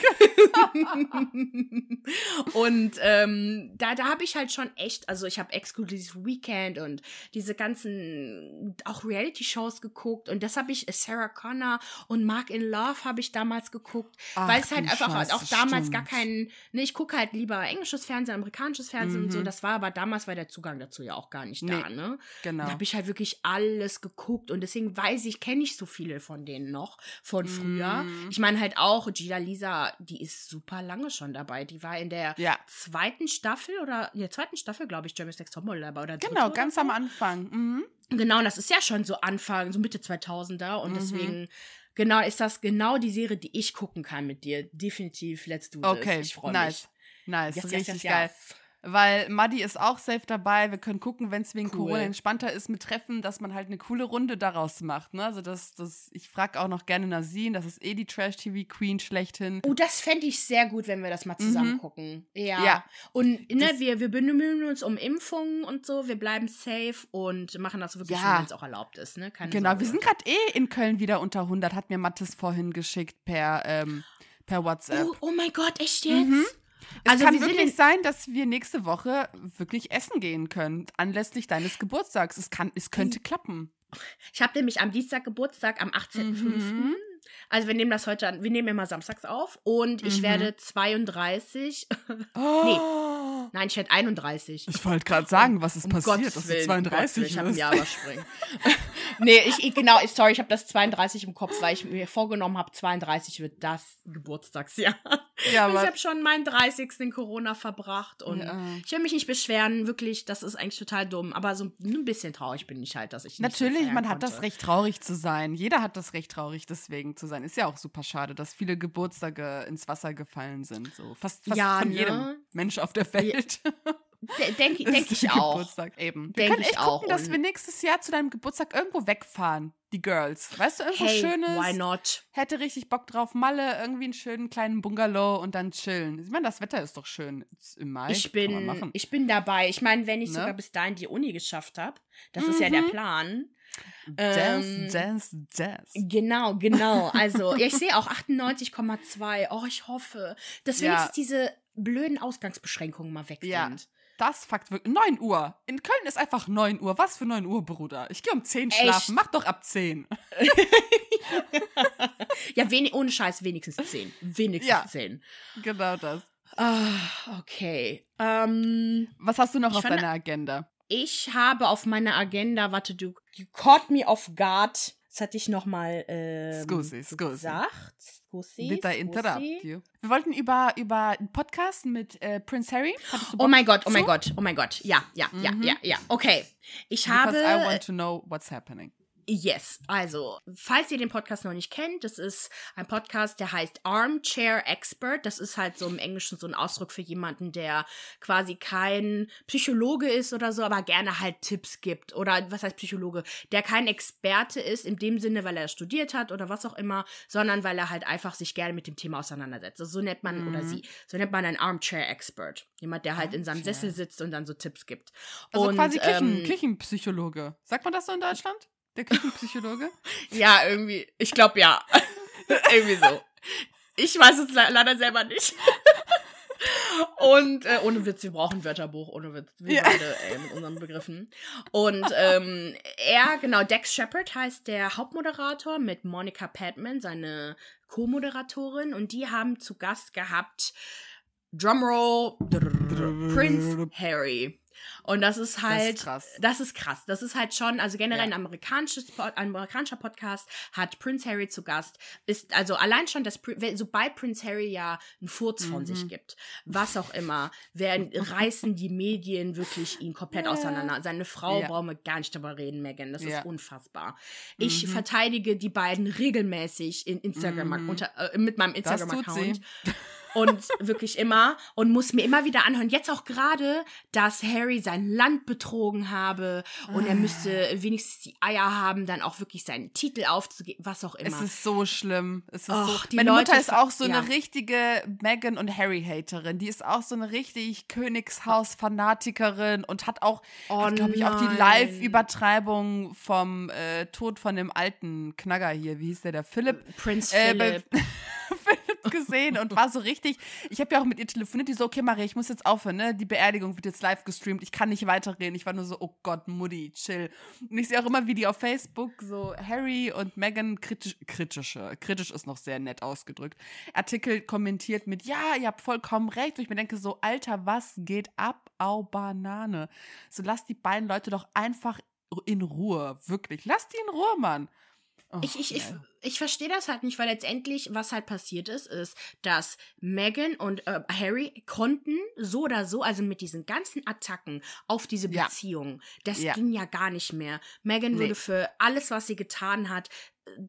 [laughs] und ähm, da, da habe ich halt schon echt, also ich habe Exclusive Weekend und diese ganzen auch Reality-Shows geguckt und das habe ich Sarah Connor und Mark in Love habe ich damals geguckt, Ach, weil es halt einfach Scheiße, auch damals stimmt. gar keinen, ne, ich gucke halt lieber englisches Fernsehen, amerikanisches Fernsehen mhm. und so, mhm. das war aber damals war der Zugang dazu ja auch gar nicht nee, da, ne? Genau. Ich halt wirklich alles geguckt und deswegen weiß ich, kenne ich so viele von denen noch von früher. Mm. Ich meine halt auch, Gina Lisa, die ist super lange schon dabei. Die war in der ja. zweiten Staffel oder in der zweiten Staffel, glaube ich, Jeremy's Next Topmodel dabei. Oder genau, ganz so. am Anfang. Mhm. Genau, das ist ja schon so Anfang, so Mitte 2000er und mhm. deswegen genau ist das genau die Serie, die ich gucken kann mit dir. Definitiv, let's do this. Okay, ich freue nice. mich. Nice, yes, richtig yes, yes, geil weil Maddi ist auch safe dabei. Wir können gucken, wenn es wegen cool. Corona entspannter ist mit Treffen, dass man halt eine coole Runde daraus macht. Ne? Also das, das, ich frage auch noch gerne Nasin, das ist eh die Trash-TV-Queen schlechthin. Oh, das fände ich sehr gut, wenn wir das mal zusammen mhm. gucken. Ja. ja. Und ne, wir, wir bemühen uns um Impfungen und so, wir bleiben safe und machen das wirklich, ja. wenn es auch erlaubt ist. Ne? Keine genau, Sorge. wir sind gerade eh in Köln wieder unter 100, hat mir Mattes vorhin geschickt per, ähm, per WhatsApp. Oh, oh mein Gott, echt jetzt? Mhm. Es also kann wirklich sein, dass wir nächste Woche wirklich essen gehen können, anlässlich deines Geburtstags. Es, kann, es könnte klappen. Ich habe nämlich am Dienstag Geburtstag, am 18.05. Mhm. Also wir nehmen das heute an, wir nehmen immer samstags auf und ich mhm. werde 32. [laughs] Oh. nee. Nein, ich werde 31. Ich wollte gerade sagen, was ist um passiert, Gottes dass du 32 Willen, Ich habe ein Jahr überspringen. nee, ich, genau, ich, sorry, ich habe das 32 im Kopf, weil ich mir vorgenommen habe, 32 wird das Geburtstagsjahr. Ja, ich habe schon meinen 30. in Corona verbracht und ja. ich will mich nicht beschweren, wirklich, das ist eigentlich total dumm, aber so ein bisschen traurig bin ich halt, dass ich nicht Natürlich, man hat das Recht traurig zu sein. Jeder hat das Recht traurig deswegen zu sein. Ist ja auch super schade, dass viele Geburtstage ins Wasser gefallen sind, so fast, fast ja, von ne? jedem Mensch auf der Welt. Ja. Denke denk [laughs] ich auch. Geburtstag eben. Wir denk können echt gucken, dass wir nächstes Jahr zu deinem Geburtstag irgendwo wegfahren. Die Girls. Weißt du, irgendwo hey, Schönes. Why not? Hätte richtig Bock drauf. Malle, irgendwie einen schönen kleinen Bungalow und dann chillen. Ich meine, das Wetter ist doch schön. Im Mai. Ich bin, ich bin dabei. Ich meine, wenn ich ne? sogar bis dahin die Uni geschafft habe, das mhm. ist ja der mhm. Plan. Jazz, ähm, Jazz, Jazz. Genau, genau. Also, ja, [laughs] ich sehe auch 98,2. Oh, ich hoffe, dass wenigstens ja. diese blöden Ausgangsbeschränkungen mal weg ja. sind. Das Fakt wirklich. 9 Uhr. In Köln ist einfach 9 Uhr. Was für 9 Uhr, Bruder? Ich gehe um 10 Echt? schlafen. Mach doch ab 10. [laughs] ja, wenig, ohne Scheiß, wenigstens 10. Wenigstens ja, 10. Genau das. Ah, okay. Ähm, Was hast du noch auf deiner Agenda? Ich habe auf meiner Agenda, warte, du, you caught me off guard. Das hatte ich nochmal ähm, scusi, scusi. gesagt. Scusi, I interrupt you? Wir wollten über, über einen Podcast mit äh, Prince Harry. oh mein Gott, oh mein Gott, oh mein Gott. Ja, ja, mhm. ja, ja, ja. Okay. Ich Because habe. I want to know what's happening. Yes, also, falls ihr den Podcast noch nicht kennt, das ist ein Podcast, der heißt Armchair Expert. Das ist halt so im Englischen so ein Ausdruck für jemanden, der quasi kein Psychologe ist oder so, aber gerne halt Tipps gibt. Oder was heißt Psychologe? Der kein Experte ist, in dem Sinne, weil er studiert hat oder was auch immer, sondern weil er halt einfach sich gerne mit dem Thema auseinandersetzt. Also so nennt man, mhm. oder sie, so nennt man einen Armchair Expert. Jemand, der halt Armchair. in seinem Sessel sitzt und dann so Tipps gibt. Also und, quasi Küchen, ähm, Küchenpsychologe. Sagt man das so in Deutschland? Der Küchenpsychologe? ja, irgendwie. Ich glaube ja. [laughs] irgendwie so. Ich weiß es leider selber nicht. [laughs] Und äh, ohne Witz, wir brauchen ein Wörterbuch, ohne Witz. Wir ja. beide ey, mit unseren Begriffen. Und ähm, er, genau, Dex Shepard heißt der Hauptmoderator mit Monica Padman, seine Co-Moderatorin. Und die haben zu Gast gehabt Drumroll Prince Harry. Und das ist halt, das ist krass. Das ist krass. Das ist halt schon, also generell Ja. ein amerikanisches, ein amerikanischer Podcast hat Prince Harry zu Gast. Ist also allein schon, dass sobald Prince Harry ja einen Furz von Mhm. sich gibt, was auch immer, werden reißen die Medien wirklich ihn komplett Ja. auseinander. Seine Frau Ja. brauchen wir gar nicht drüber reden, Megan. Das ist unfassbar. Ich Mhm. verteidige die beiden regelmäßig in Instagram Mhm. unter, äh, mit meinem Instagram-Account. [laughs] und wirklich immer und muss mir immer wieder anhören. Jetzt auch gerade, dass Harry sein Land betrogen habe und er müsste wenigstens die Eier haben, dann auch wirklich seinen Titel aufzugeben, was auch immer. Es ist so schlimm. Es ist Och, so. Meine Leute Mutter ist auch so ja. eine richtige Meghan und Harry Haterin. Die ist auch so eine richtig Königshaus Fanatikerin und hat auch, Oh glaube ich, auch die. Live-Übertreibung vom äh, Tod von dem alten Knagger hier. Wie hieß der? Der Philipp. Prince äh. Philipp gesehen und war so richtig. Ich habe ja auch mit ihr telefoniert, die so, okay, Maria, ich muss jetzt aufhören, ne? Die Beerdigung wird jetzt live gestreamt, ich kann nicht weiterreden. Ich war nur so, oh Gott, Mutti, chill. Und ich sehe auch immer, wie die auf Facebook so Harry und Meghan kritisch, kritische, kritisch ist noch sehr nett ausgedrückt, Artikel kommentiert mit, ja, ihr habt vollkommen recht. Und ich mir denke so, Alter, was geht ab? Au Banane. So, lass die beiden Leute doch einfach in Ruhe, wirklich. Lass die in Ruhe, Mann. Oh, Ich, ich, ich, ja. ich verstehe das halt nicht, weil letztendlich, was halt passiert ist, ist, dass Meghan und äh, Harry konnten so oder so, also mit diesen ganzen Attacken auf diese Ja. Beziehung, das Ja. ging ja gar nicht mehr. Meghan Nee. wurde für alles, was sie getan hat,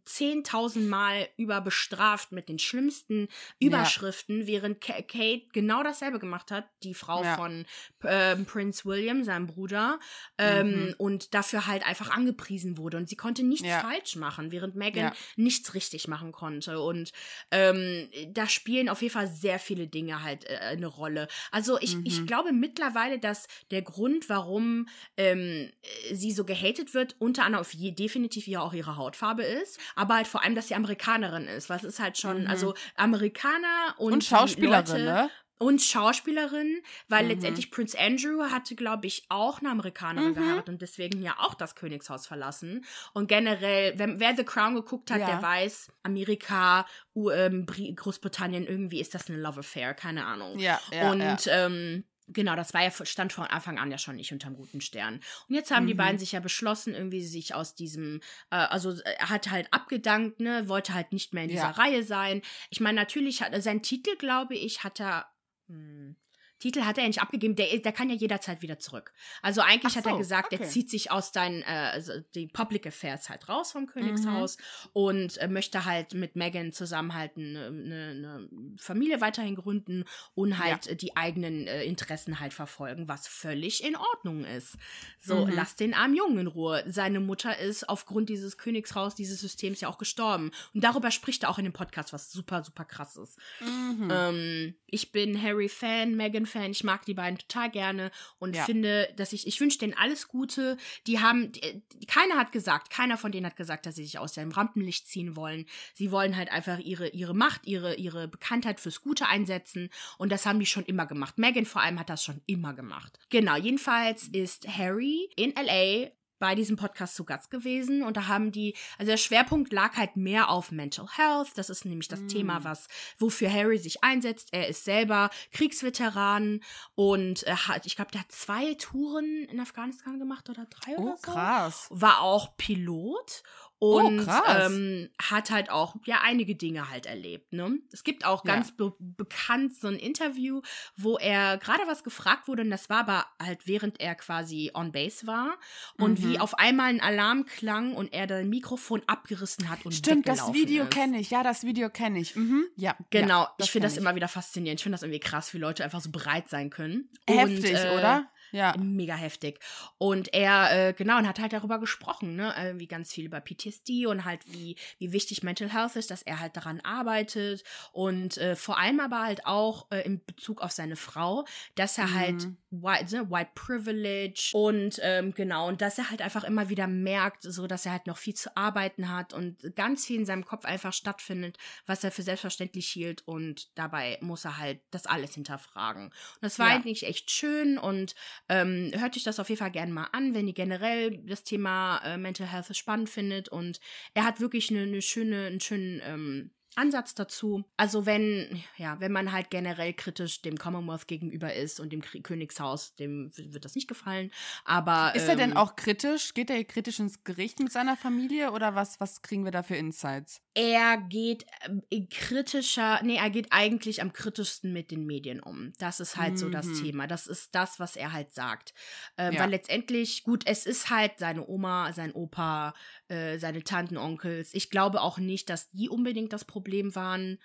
10.000 Mal über bestraft mit den schlimmsten Überschriften, während Ka Kate genau dasselbe gemacht hat, die Frau Ja. von ähm, Prince William, seinem Bruder, ähm, Mhm. und dafür halt einfach angepriesen wurde und sie konnte nichts Ja. falsch machen, während Megan Ja. nichts richtig machen konnte und ähm, da spielen auf jeden Fall sehr viele Dinge halt äh, eine Rolle. Also ich, ich Mhm. glaube mittlerweile, dass der Grund, warum ähm, sie so gehatet wird, unter anderem auf je, definitiv ja auch ihre Hautfarbe ist, aber halt vor allem, dass sie Amerikanerin ist, was ist halt schon, Mhm. also Amerikaner und, Und Schauspielerin, Leute, ne? und Schauspielerin, weil Mhm. letztendlich Prince Andrew hatte, glaube ich, auch eine Amerikanerin Mhm. geheiratet und deswegen ja auch das Königshaus verlassen. Und generell, wenn, wer The Crown geguckt hat, Ja. der weiß, Amerika, U ähm, Bri- Großbritannien, irgendwie ist das eine Love Affair, keine Ahnung. Ja, ja, und ja. ähm, Genau, das war ja, stand von Anfang an ja schon nicht unterm guten Stern. Und jetzt haben die Mhm. beiden sich ja beschlossen, irgendwie sich aus diesem, äh, also äh, er hat halt abgedankt, ne, wollte halt nicht mehr in dieser Ja. Reihe sein. Ich meine, natürlich hat er seinen Titel, glaube ich, hat er. Hm, Titel hat er ja nicht abgegeben, der, der kann ja jederzeit wieder zurück. Also eigentlich Ach hat er so, gesagt, er okay. zieht sich aus deinen, äh, also die Public Affairs halt raus vom Mhm. Königshaus und äh, möchte halt mit Meghan zusammen halt eine, eine, eine Familie weiterhin gründen und halt äh, die eigenen äh, Interessen halt verfolgen, was völlig in Ordnung ist. So, Mhm. lass den armen Jungen in Ruhe. Seine Mutter ist aufgrund dieses Königshaus, dieses Systems ja auch gestorben. Und darüber spricht er auch in dem Podcast, was super, super krass ist. Mhm. Ähm, ich bin Harry-Fan, Meghan-Fan. Ich mag die beiden total gerne und Ja. finde, dass ich, ich wünsche denen alles Gute. Die haben, die, keiner hat gesagt, keiner von denen hat gesagt, dass sie sich aus dem Rampenlicht ziehen wollen. Sie wollen halt einfach ihre, ihre Macht, ihre, ihre Bekanntheit fürs Gute einsetzen und das haben die schon immer gemacht. Megan vor allem hat das schon immer gemacht. Genau, jedenfalls ist Harry in L.A bei diesem Podcast zu Gast gewesen und da haben die, also der Schwerpunkt lag halt mehr auf Mental Health. Das ist nämlich das Mm. Thema, was, wofür Harry sich einsetzt. Er ist selber Kriegsveteran und er hat, ich glaube, der hat zwei Touren in Afghanistan gemacht oder drei Oh, oder so. krass. War auch Pilot. Oh, Und krass. ähm, hat halt auch ja einige Dinge halt erlebt. Ne? Es gibt auch Ja. ganz be bekannt so ein Interview, wo er gerade was gefragt wurde und das war aber halt während er quasi on base war und Mhm. wie auf einmal ein Alarm klang und er das Mikrofon abgerissen hat und Stimmt, das Video kenne ich. Ja, das Video kenne ich. Mhm. Ja. Genau, ja, ich finde das immer wieder faszinierend. Ich finde das irgendwie krass, wie Leute einfach so bereit sein können. Heftig, und, äh, oder? Ja. Mega heftig. Und er, äh, genau, und hat halt darüber gesprochen, ne, irgendwie ganz viel über PTSD und halt wie, wie wichtig Mental Health ist, dass er halt daran arbeitet und äh, vor allem aber halt auch äh, in Bezug auf seine Frau, dass er halt Mhm. white, ne, white privilege und ähm, genau, und dass er halt einfach immer wieder merkt, so dass er halt noch viel zu arbeiten hat und ganz viel in seinem Kopf einfach stattfindet, was er für selbstverständlich hielt und dabei muss er halt das alles hinterfragen. Und das war Ja. eigentlich echt schön und ähm, hört euch das auf jeden Fall gerne mal an, wenn ihr generell das Thema äh, Mental Health spannend findet. Und er hat wirklich eine, eine schöne, einen schönen, ähm, Ansatz dazu. Also wenn, ja, wenn man halt generell kritisch dem Commonwealth gegenüber ist und dem K Königshaus, dem wird das nicht gefallen. Aber ist er denn ähm, auch kritisch? Geht er kritisch ins Gericht mit seiner Familie oder was, was kriegen wir da für Insights? Er geht in kritischer, nee, er geht eigentlich am kritischsten mit den Medien um. Das ist halt so das Mhm. Thema. Das ist das, was er halt sagt. Ähm, Ja. Weil letztendlich, gut, es ist halt seine Oma, sein Opa, äh, seine Tanten, Onkels. Ich glaube auch nicht, dass die unbedingt das Problem waren.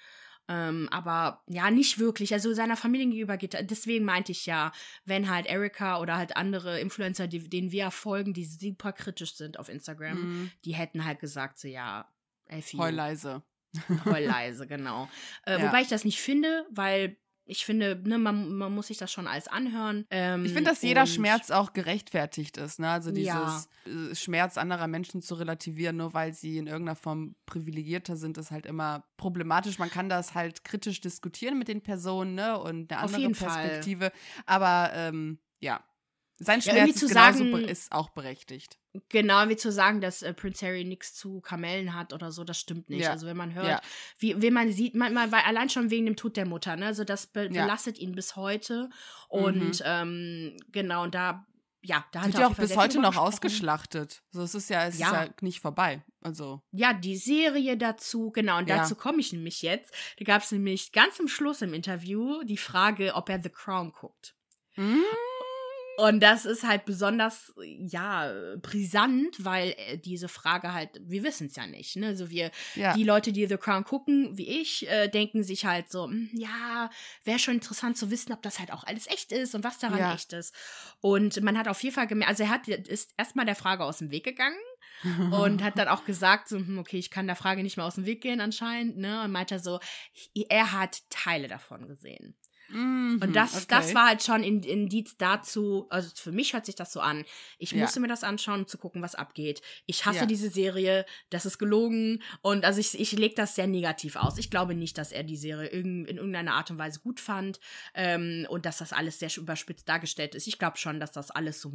Ähm, aber ja, nicht wirklich. Also seiner Familie gegenüber geht deswegen meinte ich ja, wenn halt Erika oder halt andere Influencer, die, denen wir folgen, die super kritisch sind auf Instagram, Mhm. die hätten halt gesagt, so ja, Elfie, Heul leise. heul leise, genau. Äh, [laughs] Ja. Wobei ich das nicht finde, weil ich finde, ne, man, man muss sich das schon alles anhören. Ähm, Ich finde, dass jeder Schmerz auch gerechtfertigt ist. Ne? Also dieses Ja. äh, Schmerz anderer Menschen zu relativieren, nur weil sie in irgendeiner Form privilegierter sind, ist halt immer problematisch. Man kann das halt kritisch diskutieren mit den Personen ne? und eine andere jeden Fall. Perspektive. Aber ähm, ja, sein Ja, Schmerz ist, zu genauso sagen- ist auch berechtigt. Genau, wie zu sagen, dass äh, Prince Harry nichts zu Kamellen hat oder so, das stimmt nicht. Ja. Also wenn man hört, Ja. wie, wie man sieht, man, man, weil allein schon wegen dem Tod der Mutter, ne? Also das be Ja. Mhm. belastet ihn bis heute. Und ähm, genau, und da, ja, da hat er ja auch Fall bis heute noch gesprochen. ausgeschlachtet. So, es ist ja, es Ja. ist ja nicht vorbei. Also. Ja, die Serie dazu, genau, und Ja. dazu komme ich nämlich jetzt. Da gab es nämlich ganz am Schluss im Interview die Frage, ob er The Crown guckt. Mm, Und das ist halt besonders, ja, brisant, weil äh, diese Frage halt, wir wissen es ja nicht, ne? Also wir, ja. die Leute, die The Crown gucken, wie ich, äh, denken sich halt so, hm, ja, wäre schon interessant zu wissen, ob das halt auch alles echt ist und was daran Ja. echt ist. Und man hat auf jeden Fall gemerkt, also er hat, ist erstmal der Frage aus dem Weg gegangen und hat dann auch gesagt, so, hm, okay, ich kann der Frage nicht mehr aus dem Weg gehen anscheinend, ne? Und meinte so, er hat Teile davon gesehen. Mhm, Und das, okay. das war halt schon in Indiz dazu, also für mich hört sich das so an. Ich Ja. musste mir das anschauen, um zu gucken, was abgeht. Ich hasse Ja. diese Serie, das ist gelogen und also ich, ich lege das sehr negativ aus. Ich glaube nicht, dass er die Serie irgend, in irgendeiner Art und Weise gut fand ähm, und dass das alles sehr überspitzt dargestellt ist. Ich glaube schon, dass das alles so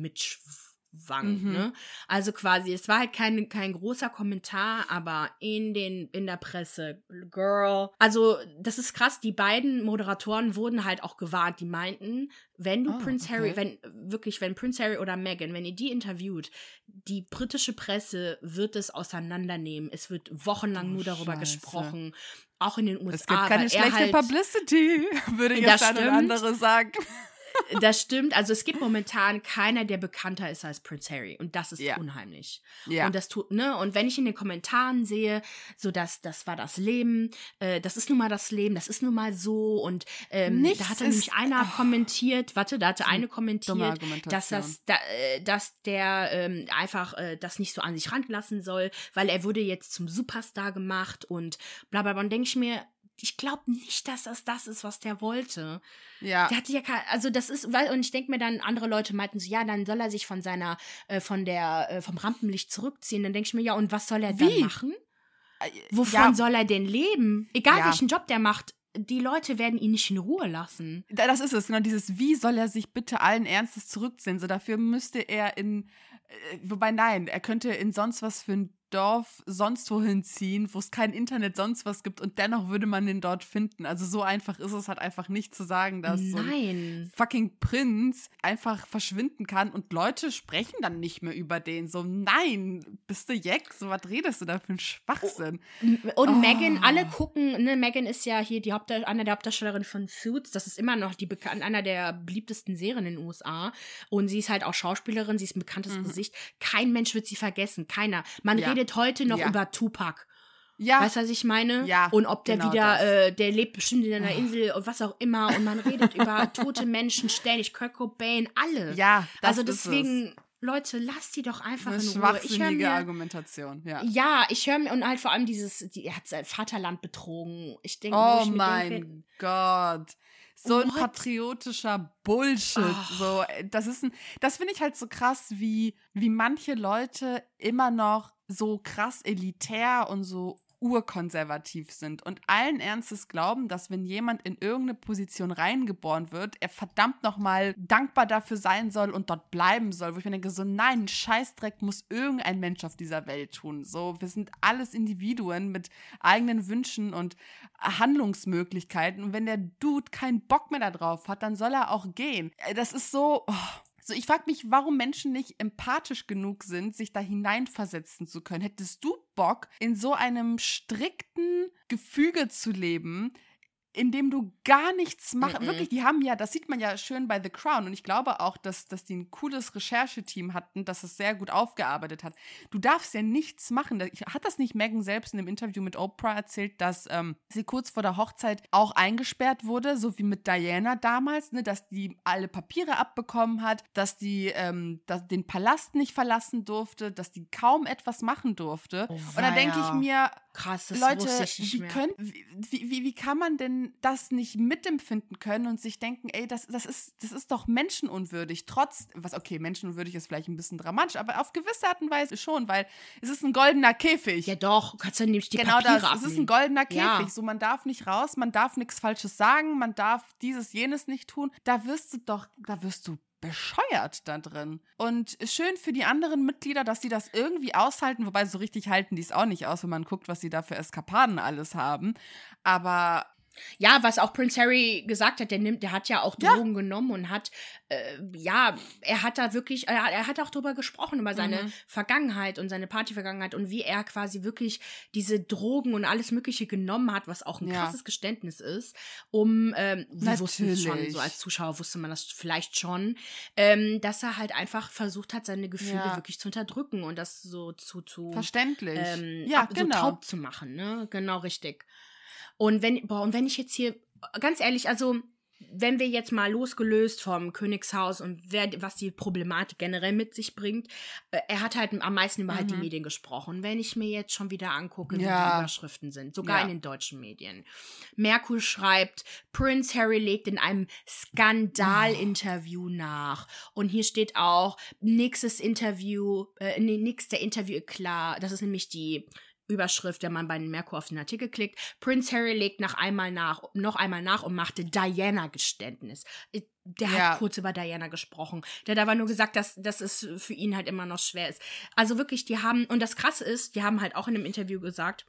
mitschwankt. Mhm. Ne? Also quasi, es war halt kein, kein großer Kommentar, aber in den in der Presse, Girl. Also das ist krass. Die beiden Moderatoren wurden halt auch gewarnt. Die meinten, wenn du Oh, Prince okay. Harry, wenn wirklich, wenn Prince Harry oder Meghan, wenn ihr die interviewt, die britische Presse wird es auseinandernehmen. Es wird wochenlang Oh, nur darüber Scheiße. gesprochen, auch in den USA. Es gibt keine schlechte halt, Publicity, [laughs] würde jetzt eine andere sagen. Das stimmt. Also es gibt momentan keiner, der bekannter ist als Prince Harry. Und das ist Ja. unheimlich. Ja. Und das tut, ne? Und wenn ich in den Kommentaren sehe, so dass das war das Leben, äh, das ist nun mal das Leben, das ist nun mal so. Und ähm, Nichts da hat dann ist- nämlich einer oh. kommentiert, warte, da hatte eine kommentiert, dass das, da, äh, dass der ähm, einfach äh, das nicht so an sich ranlassen soll, weil er wurde jetzt zum Superstar gemacht und bla bla bla. Und denke ich mir, ich glaube nicht, dass das das ist, was der wollte. ja. Der hatte ja kein, also das ist, weil, und ich denke mir dann, andere Leute meinten so, ja, dann soll er sich von seiner, äh, von der, äh, vom Rampenlicht zurückziehen. Dann denke ich mir, ja, und was soll er Wie? dann machen? Wovon ja, soll er denn leben? Egal Ja. welchen Job der macht, die Leute werden ihn nicht in Ruhe lassen. da- das ist es, genau dieses, wie soll er sich bitte allen Ernstes zurückziehen? So dafür müsste er in, äh, wobei nein, er könnte in sonst was für ein Dorf sonst wohin ziehen, wo es kein Internet sonst was gibt und dennoch würde man den dort finden. Also so einfach ist es halt einfach nicht zu sagen, dass so ein Nein. fucking Prinz einfach verschwinden kann und Leute sprechen dann nicht mehr über den. So, nein, bist du Jack? So, was redest du da für einen Schwachsinn? Und Oh. Megan, alle gucken, ne, Megan ist ja hier die Hauptdarsteller, eine der Hauptdarstellerinnen von Suits. Das ist immer noch die bekan einer der beliebtesten Serien in den USA. Und sie ist halt auch Schauspielerin, sie ist ein bekanntes Gesicht. Kein Mensch wird sie vergessen, keiner. Man Mhm. Ja. redet heute noch Ja. über Tupac. Ja, Weißt du, was ich meine? Ja, Und ob der genau wieder, äh, der lebt bestimmt in einer Insel und was auch immer. Und man redet über [laughs] tote Menschen ständig, Kurt Cobain, alle. ja, das also deswegen, Leute, lasst die doch einfach eine in Ruhe. Ich höre schwachsinnige mir, Argumentation. Ja. ja, ich höre mir, und halt vor allem dieses, die, er hat sein Vaterland betrogen. Ich denke, Oh ich mein denke, Gott. So ein What? patriotischer Bullshit. Oh. So, äh, das ist ein, das finde ich halt so krass, wie, wie manche Leute immer noch so krass elitär und so urkonservativ sind und allen Ernstes glauben, dass wenn jemand in irgendeine Position reingeboren wird, er verdammt nochmal dankbar dafür sein soll und dort bleiben soll. Wo ich mir denke, so nein, Scheißdreck muss irgendein Mensch auf dieser Welt tun. So, wir sind alles Individuen mit eigenen Wünschen und Handlungsmöglichkeiten. Und wenn der Dude keinen Bock mehr darauf hat, dann soll er auch gehen. Äh, das ist so. Oh. So, ich frage mich, warum Menschen nicht empathisch genug sind, sich da hineinversetzen zu können. Hättest du Bock, in so einem strikten Gefüge zu leben, in dem du gar nichts machst. Mm -mm. Wirklich, die haben ja, das sieht man ja schön bei The Crown. Und ich glaube auch, dass, dass die ein cooles Rechercheteam hatten, das es sehr gut aufgearbeitet hat. Du darfst ja nichts machen. Hat das nicht Megan selbst in einem Interview mit Oprah erzählt, dass ähm, sie kurz vor der Hochzeit auch eingesperrt wurde, so wie mit Diana damals, ne, dass die alle Papiere abbekommen hat, dass die ähm, dass den Palast nicht verlassen durfte, dass die kaum etwas machen durfte. Oh, und da denke ich mir, Krass, das Leute, wie, können, wie, wie, wie kann man denn das nicht mitempfinden können und sich denken, ey, das, das, ist, das ist doch menschenunwürdig, trotz, was, okay, menschenunwürdig ist vielleicht ein bisschen dramatisch, aber auf gewisse Art und Weise schon, weil es ist ein goldener Käfig. Ja doch, kannst du nämlich die Genau Papiere das, abnehmen. es ist ein goldener Käfig, ja. so man darf nicht raus, man darf nichts Falsches sagen, man darf dieses, jenes nicht tun, da wirst du doch, da wirst du bescheuert da drin. Und schön für die anderen Mitglieder, dass sie das irgendwie aushalten, wobei so richtig halten die es auch nicht aus, wenn man guckt, was sie da für Eskapaden alles haben. Aber ja, was auch Prince Harry gesagt hat, der nimmt, der hat ja auch Drogen ja. genommen und hat, äh, ja, er hat da wirklich, er, er hat auch drüber gesprochen, über seine mhm. Vergangenheit und seine Partyvergangenheit und wie er quasi wirklich diese Drogen und alles Mögliche genommen hat, was auch ein ja. krasses Geständnis ist, um, ähm, wir wussten es schon, so als Zuschauer wusste man das vielleicht schon, ähm, dass er halt einfach versucht hat, seine Gefühle ja. wirklich zu unterdrücken und das so zu, zu Verständlich. Ähm, ja, ab, genau. so taub zu machen, ne? Genau richtig. Und wenn, boah, und wenn ich jetzt hier, ganz ehrlich, also wenn wir jetzt mal losgelöst vom Königshaus und wer, was die Problematik generell mit sich bringt, äh, er hat halt am meisten über mhm. halt die mhm. Medien gesprochen. Wenn ich mir jetzt schon wieder angucke, wie ja. die Überschriften sind, sogar ja. in den deutschen Medien. Merkur schreibt, Prince Harry legt in einem Skandalinterview oh. nach. Und hier steht auch, nächstes Interview, äh, nee, nächster Interview klar. Das ist nämlich die Überschrift, wenn man bei den Merkur auf den Artikel klickt. Prince Harry legt nach einmal nach, noch einmal nach und machte Diana-Geständnis. Äh, der ja. hat kurz über Diana gesprochen. Der hat aber nur gesagt, dass, dass es für ihn halt immer noch schwer ist. Also wirklich, die haben, und das Krasse ist, die haben halt auch in einem Interview gesagt,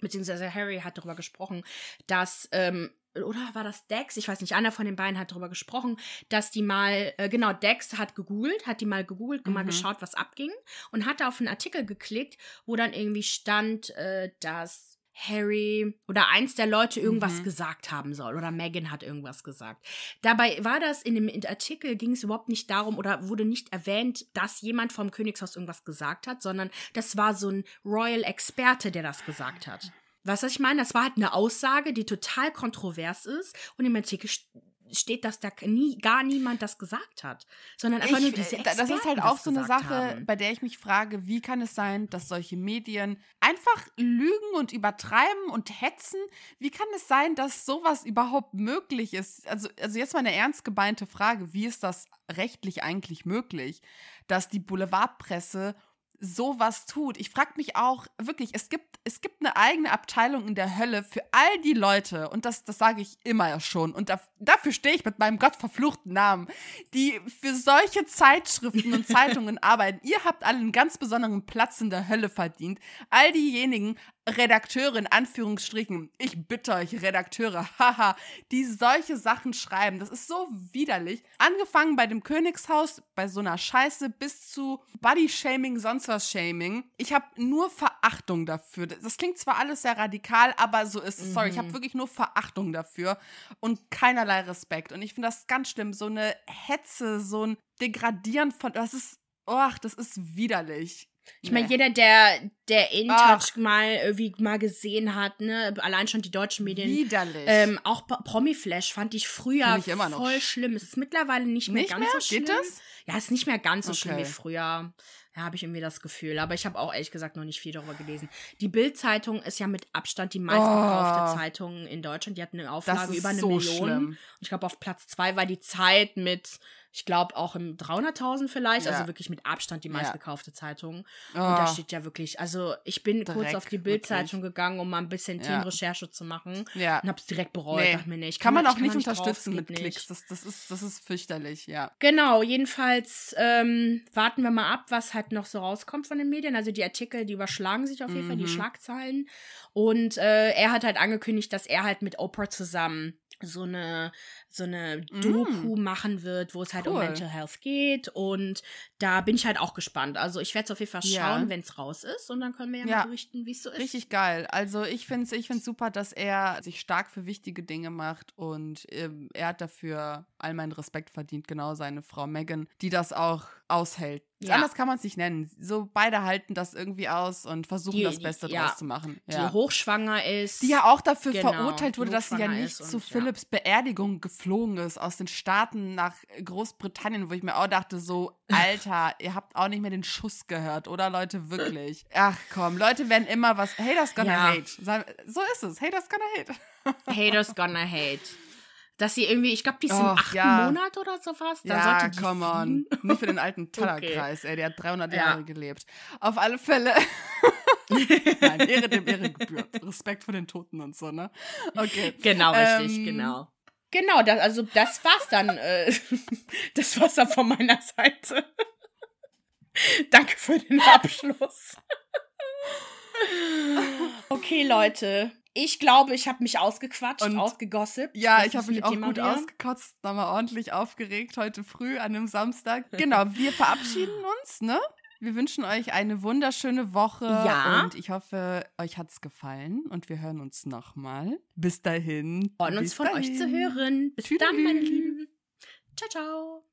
beziehungsweise Harry hat darüber gesprochen, dass ähm, oder war das Dex? Ich weiß nicht, einer von den beiden hat darüber gesprochen, dass die mal, äh, genau, Dex hat gegoogelt, hat die mal gegoogelt, mhm. mal geschaut, was abging und hat auf einen Artikel geklickt, wo dann irgendwie stand, äh, dass Harry oder eins der Leute irgendwas mhm. gesagt haben soll oder Megan hat irgendwas gesagt. Dabei war das in dem Artikel ging es überhaupt nicht darum oder wurde nicht erwähnt, dass jemand vom Königshaus irgendwas gesagt hat, sondern das war so ein Royal Experte, der das gesagt hat. Was ich meine, das war halt eine Aussage, die total kontrovers ist und im Artikel steht, dass da nie, gar niemand das gesagt hat, sondern einfach ich, nur diese Experten Das ist halt auch so eine Sache, haben. bei der ich mich frage, wie kann es sein, dass solche Medien einfach lügen und übertreiben und hetzen? Wie kann es sein, dass sowas überhaupt möglich ist? Also, also jetzt mal eine ernst gemeinte Frage, wie ist das rechtlich eigentlich möglich, dass die Boulevardpresse sowas tut. Ich frage mich auch wirklich, es gibt, es gibt eine eigene Abteilung in der Hölle für all die Leute, und das, das sage ich immer schon, und da, dafür stehe ich mit meinem gottverfluchten Namen, die für solche Zeitschriften und [laughs] Zeitungen arbeiten. Ihr habt alle einen ganz besonderen Platz in der Hölle verdient. All diejenigen, Redakteure in Anführungsstrichen, ich bitte euch Redakteure, [laughs] haha, die solche Sachen schreiben. Das ist so widerlich. Angefangen bei dem Königshaus, bei so einer Scheiße, bis zu Body-Shaming, sonst was Shaming. Ich habe nur Verachtung dafür. Das klingt zwar alles sehr radikal, aber so ist es. Sorry, ich habe mhm. wirklich nur Verachtung dafür und keinerlei Respekt. Und ich finde das ganz schlimm. So eine Hetze, so ein Degradieren von, das ist, ach, das ist widerlich. Ich meine, jeder, der, der InTouch mal irgendwie mal gesehen hat, ne, allein schon die deutschen Medien. Widerlich. Ähm, auch Promiflash fand ich früher ich voll noch. schlimm. Es ist mittlerweile nicht mehr nicht ganz mehr? so schlimm. Geht das? Ja, es ist nicht mehr ganz so okay. schlimm wie früher. Ja, habe ich irgendwie das Gefühl. Aber ich habe auch ehrlich gesagt noch nicht viel darüber gelesen. Die Bild-Zeitung ist ja mit Abstand die meistverkaufte oh. Zeitung in Deutschland. Die hat eine Auflage über eine so Million. Schlimm. Und ich glaube, auf Platz zwei war die Zeit mit ich glaube auch im 300.000 vielleicht, also Ja. wirklich mit Abstand die Ja. meistgekaufte Zeitung. Oh, Und da steht ja wirklich, also ich bin kurz Dreck, auf die Bildzeitung gegangen, um mal ein bisschen Ja. Themenrecherche zu machen ja. und hab's direkt bereut. Nee. Dachte mir, nee, ich Kann man auch ich nicht da drauf, unterstützen es mit Klicks. Das, das, ist, das ist fürchterlich, ja. Genau, jedenfalls ähm, warten wir mal ab, was halt noch so rauskommt von den Medien. Also die Artikel, die überschlagen sich auf jeden Fall, die Mhm. Schlagzeilen. Und äh, er hat halt angekündigt, dass er halt mit Oprah zusammen so eine so eine Doku machen wird, wo es halt um Mm. Cool. Mental Health geht und da bin ich halt auch gespannt. Also ich werde es auf jeden Fall Ja. schauen, wenn es raus ist und dann können wir ja, Ja. mal berichten, wie es so ist. Richtig geil. Also ich finde es ich find's super, dass er sich stark für wichtige Dinge macht und ähm, er hat dafür all meinen Respekt verdient, genau seine Frau Megan, die das auch aushält. Ja. Anders kann man es nicht nennen. So beide halten das irgendwie aus und versuchen Die- das die- Beste ja. draus zu machen. Die Ja. hochschwanger ist. Die ja auch dafür Genau, verurteilt wurde, die dass sie ja nicht zu und, ja. Philips Beerdigung geflogen ist aus den Staaten nach Großbritannien, wo ich mir auch dachte, so, [laughs] Alter, ihr habt auch nicht mehr den Schuss gehört, oder Leute, wirklich? Ach komm, Leute werden immer was, haters gonna Ja. hate. So ist es, haters gonna hate. [laughs] Haters gonna hate. Dass sie irgendwie, ich glaube, die Och, achten ja. Monat oder sowas. Da ja, sollte die come on. Nicht für den alten [laughs] Tellerkreis, ey, der hat 300 Ja. Jahre gelebt. Auf alle Fälle. Nein, Ehre dem Ehre gebührt. Respekt vor den Toten und so, ne? Okay. Genau, richtig, Ähm, genau. Genau, das, also das war's dann. Äh, [laughs] das war's dann von meiner Seite. [laughs] Danke für den Abschluss. [laughs] okay, Leute. Ich glaube, ich habe mich ausgequatscht, Und- ausgegossipt. Ja, Was ich habe mich auch gut Maria? ausgekotzt, nochmal ordentlich aufgeregt heute früh an einem Samstag. Genau, wir verabschieden uns, ne? Wir wünschen euch eine wunderschöne Woche Ja. und ich hoffe, euch hat's gefallen und wir hören uns nochmal. Bis dahin. Freuen uns von euch zu dahin. hören. Bis dann, meine Tüdelü. Lieben. Ciao, ciao.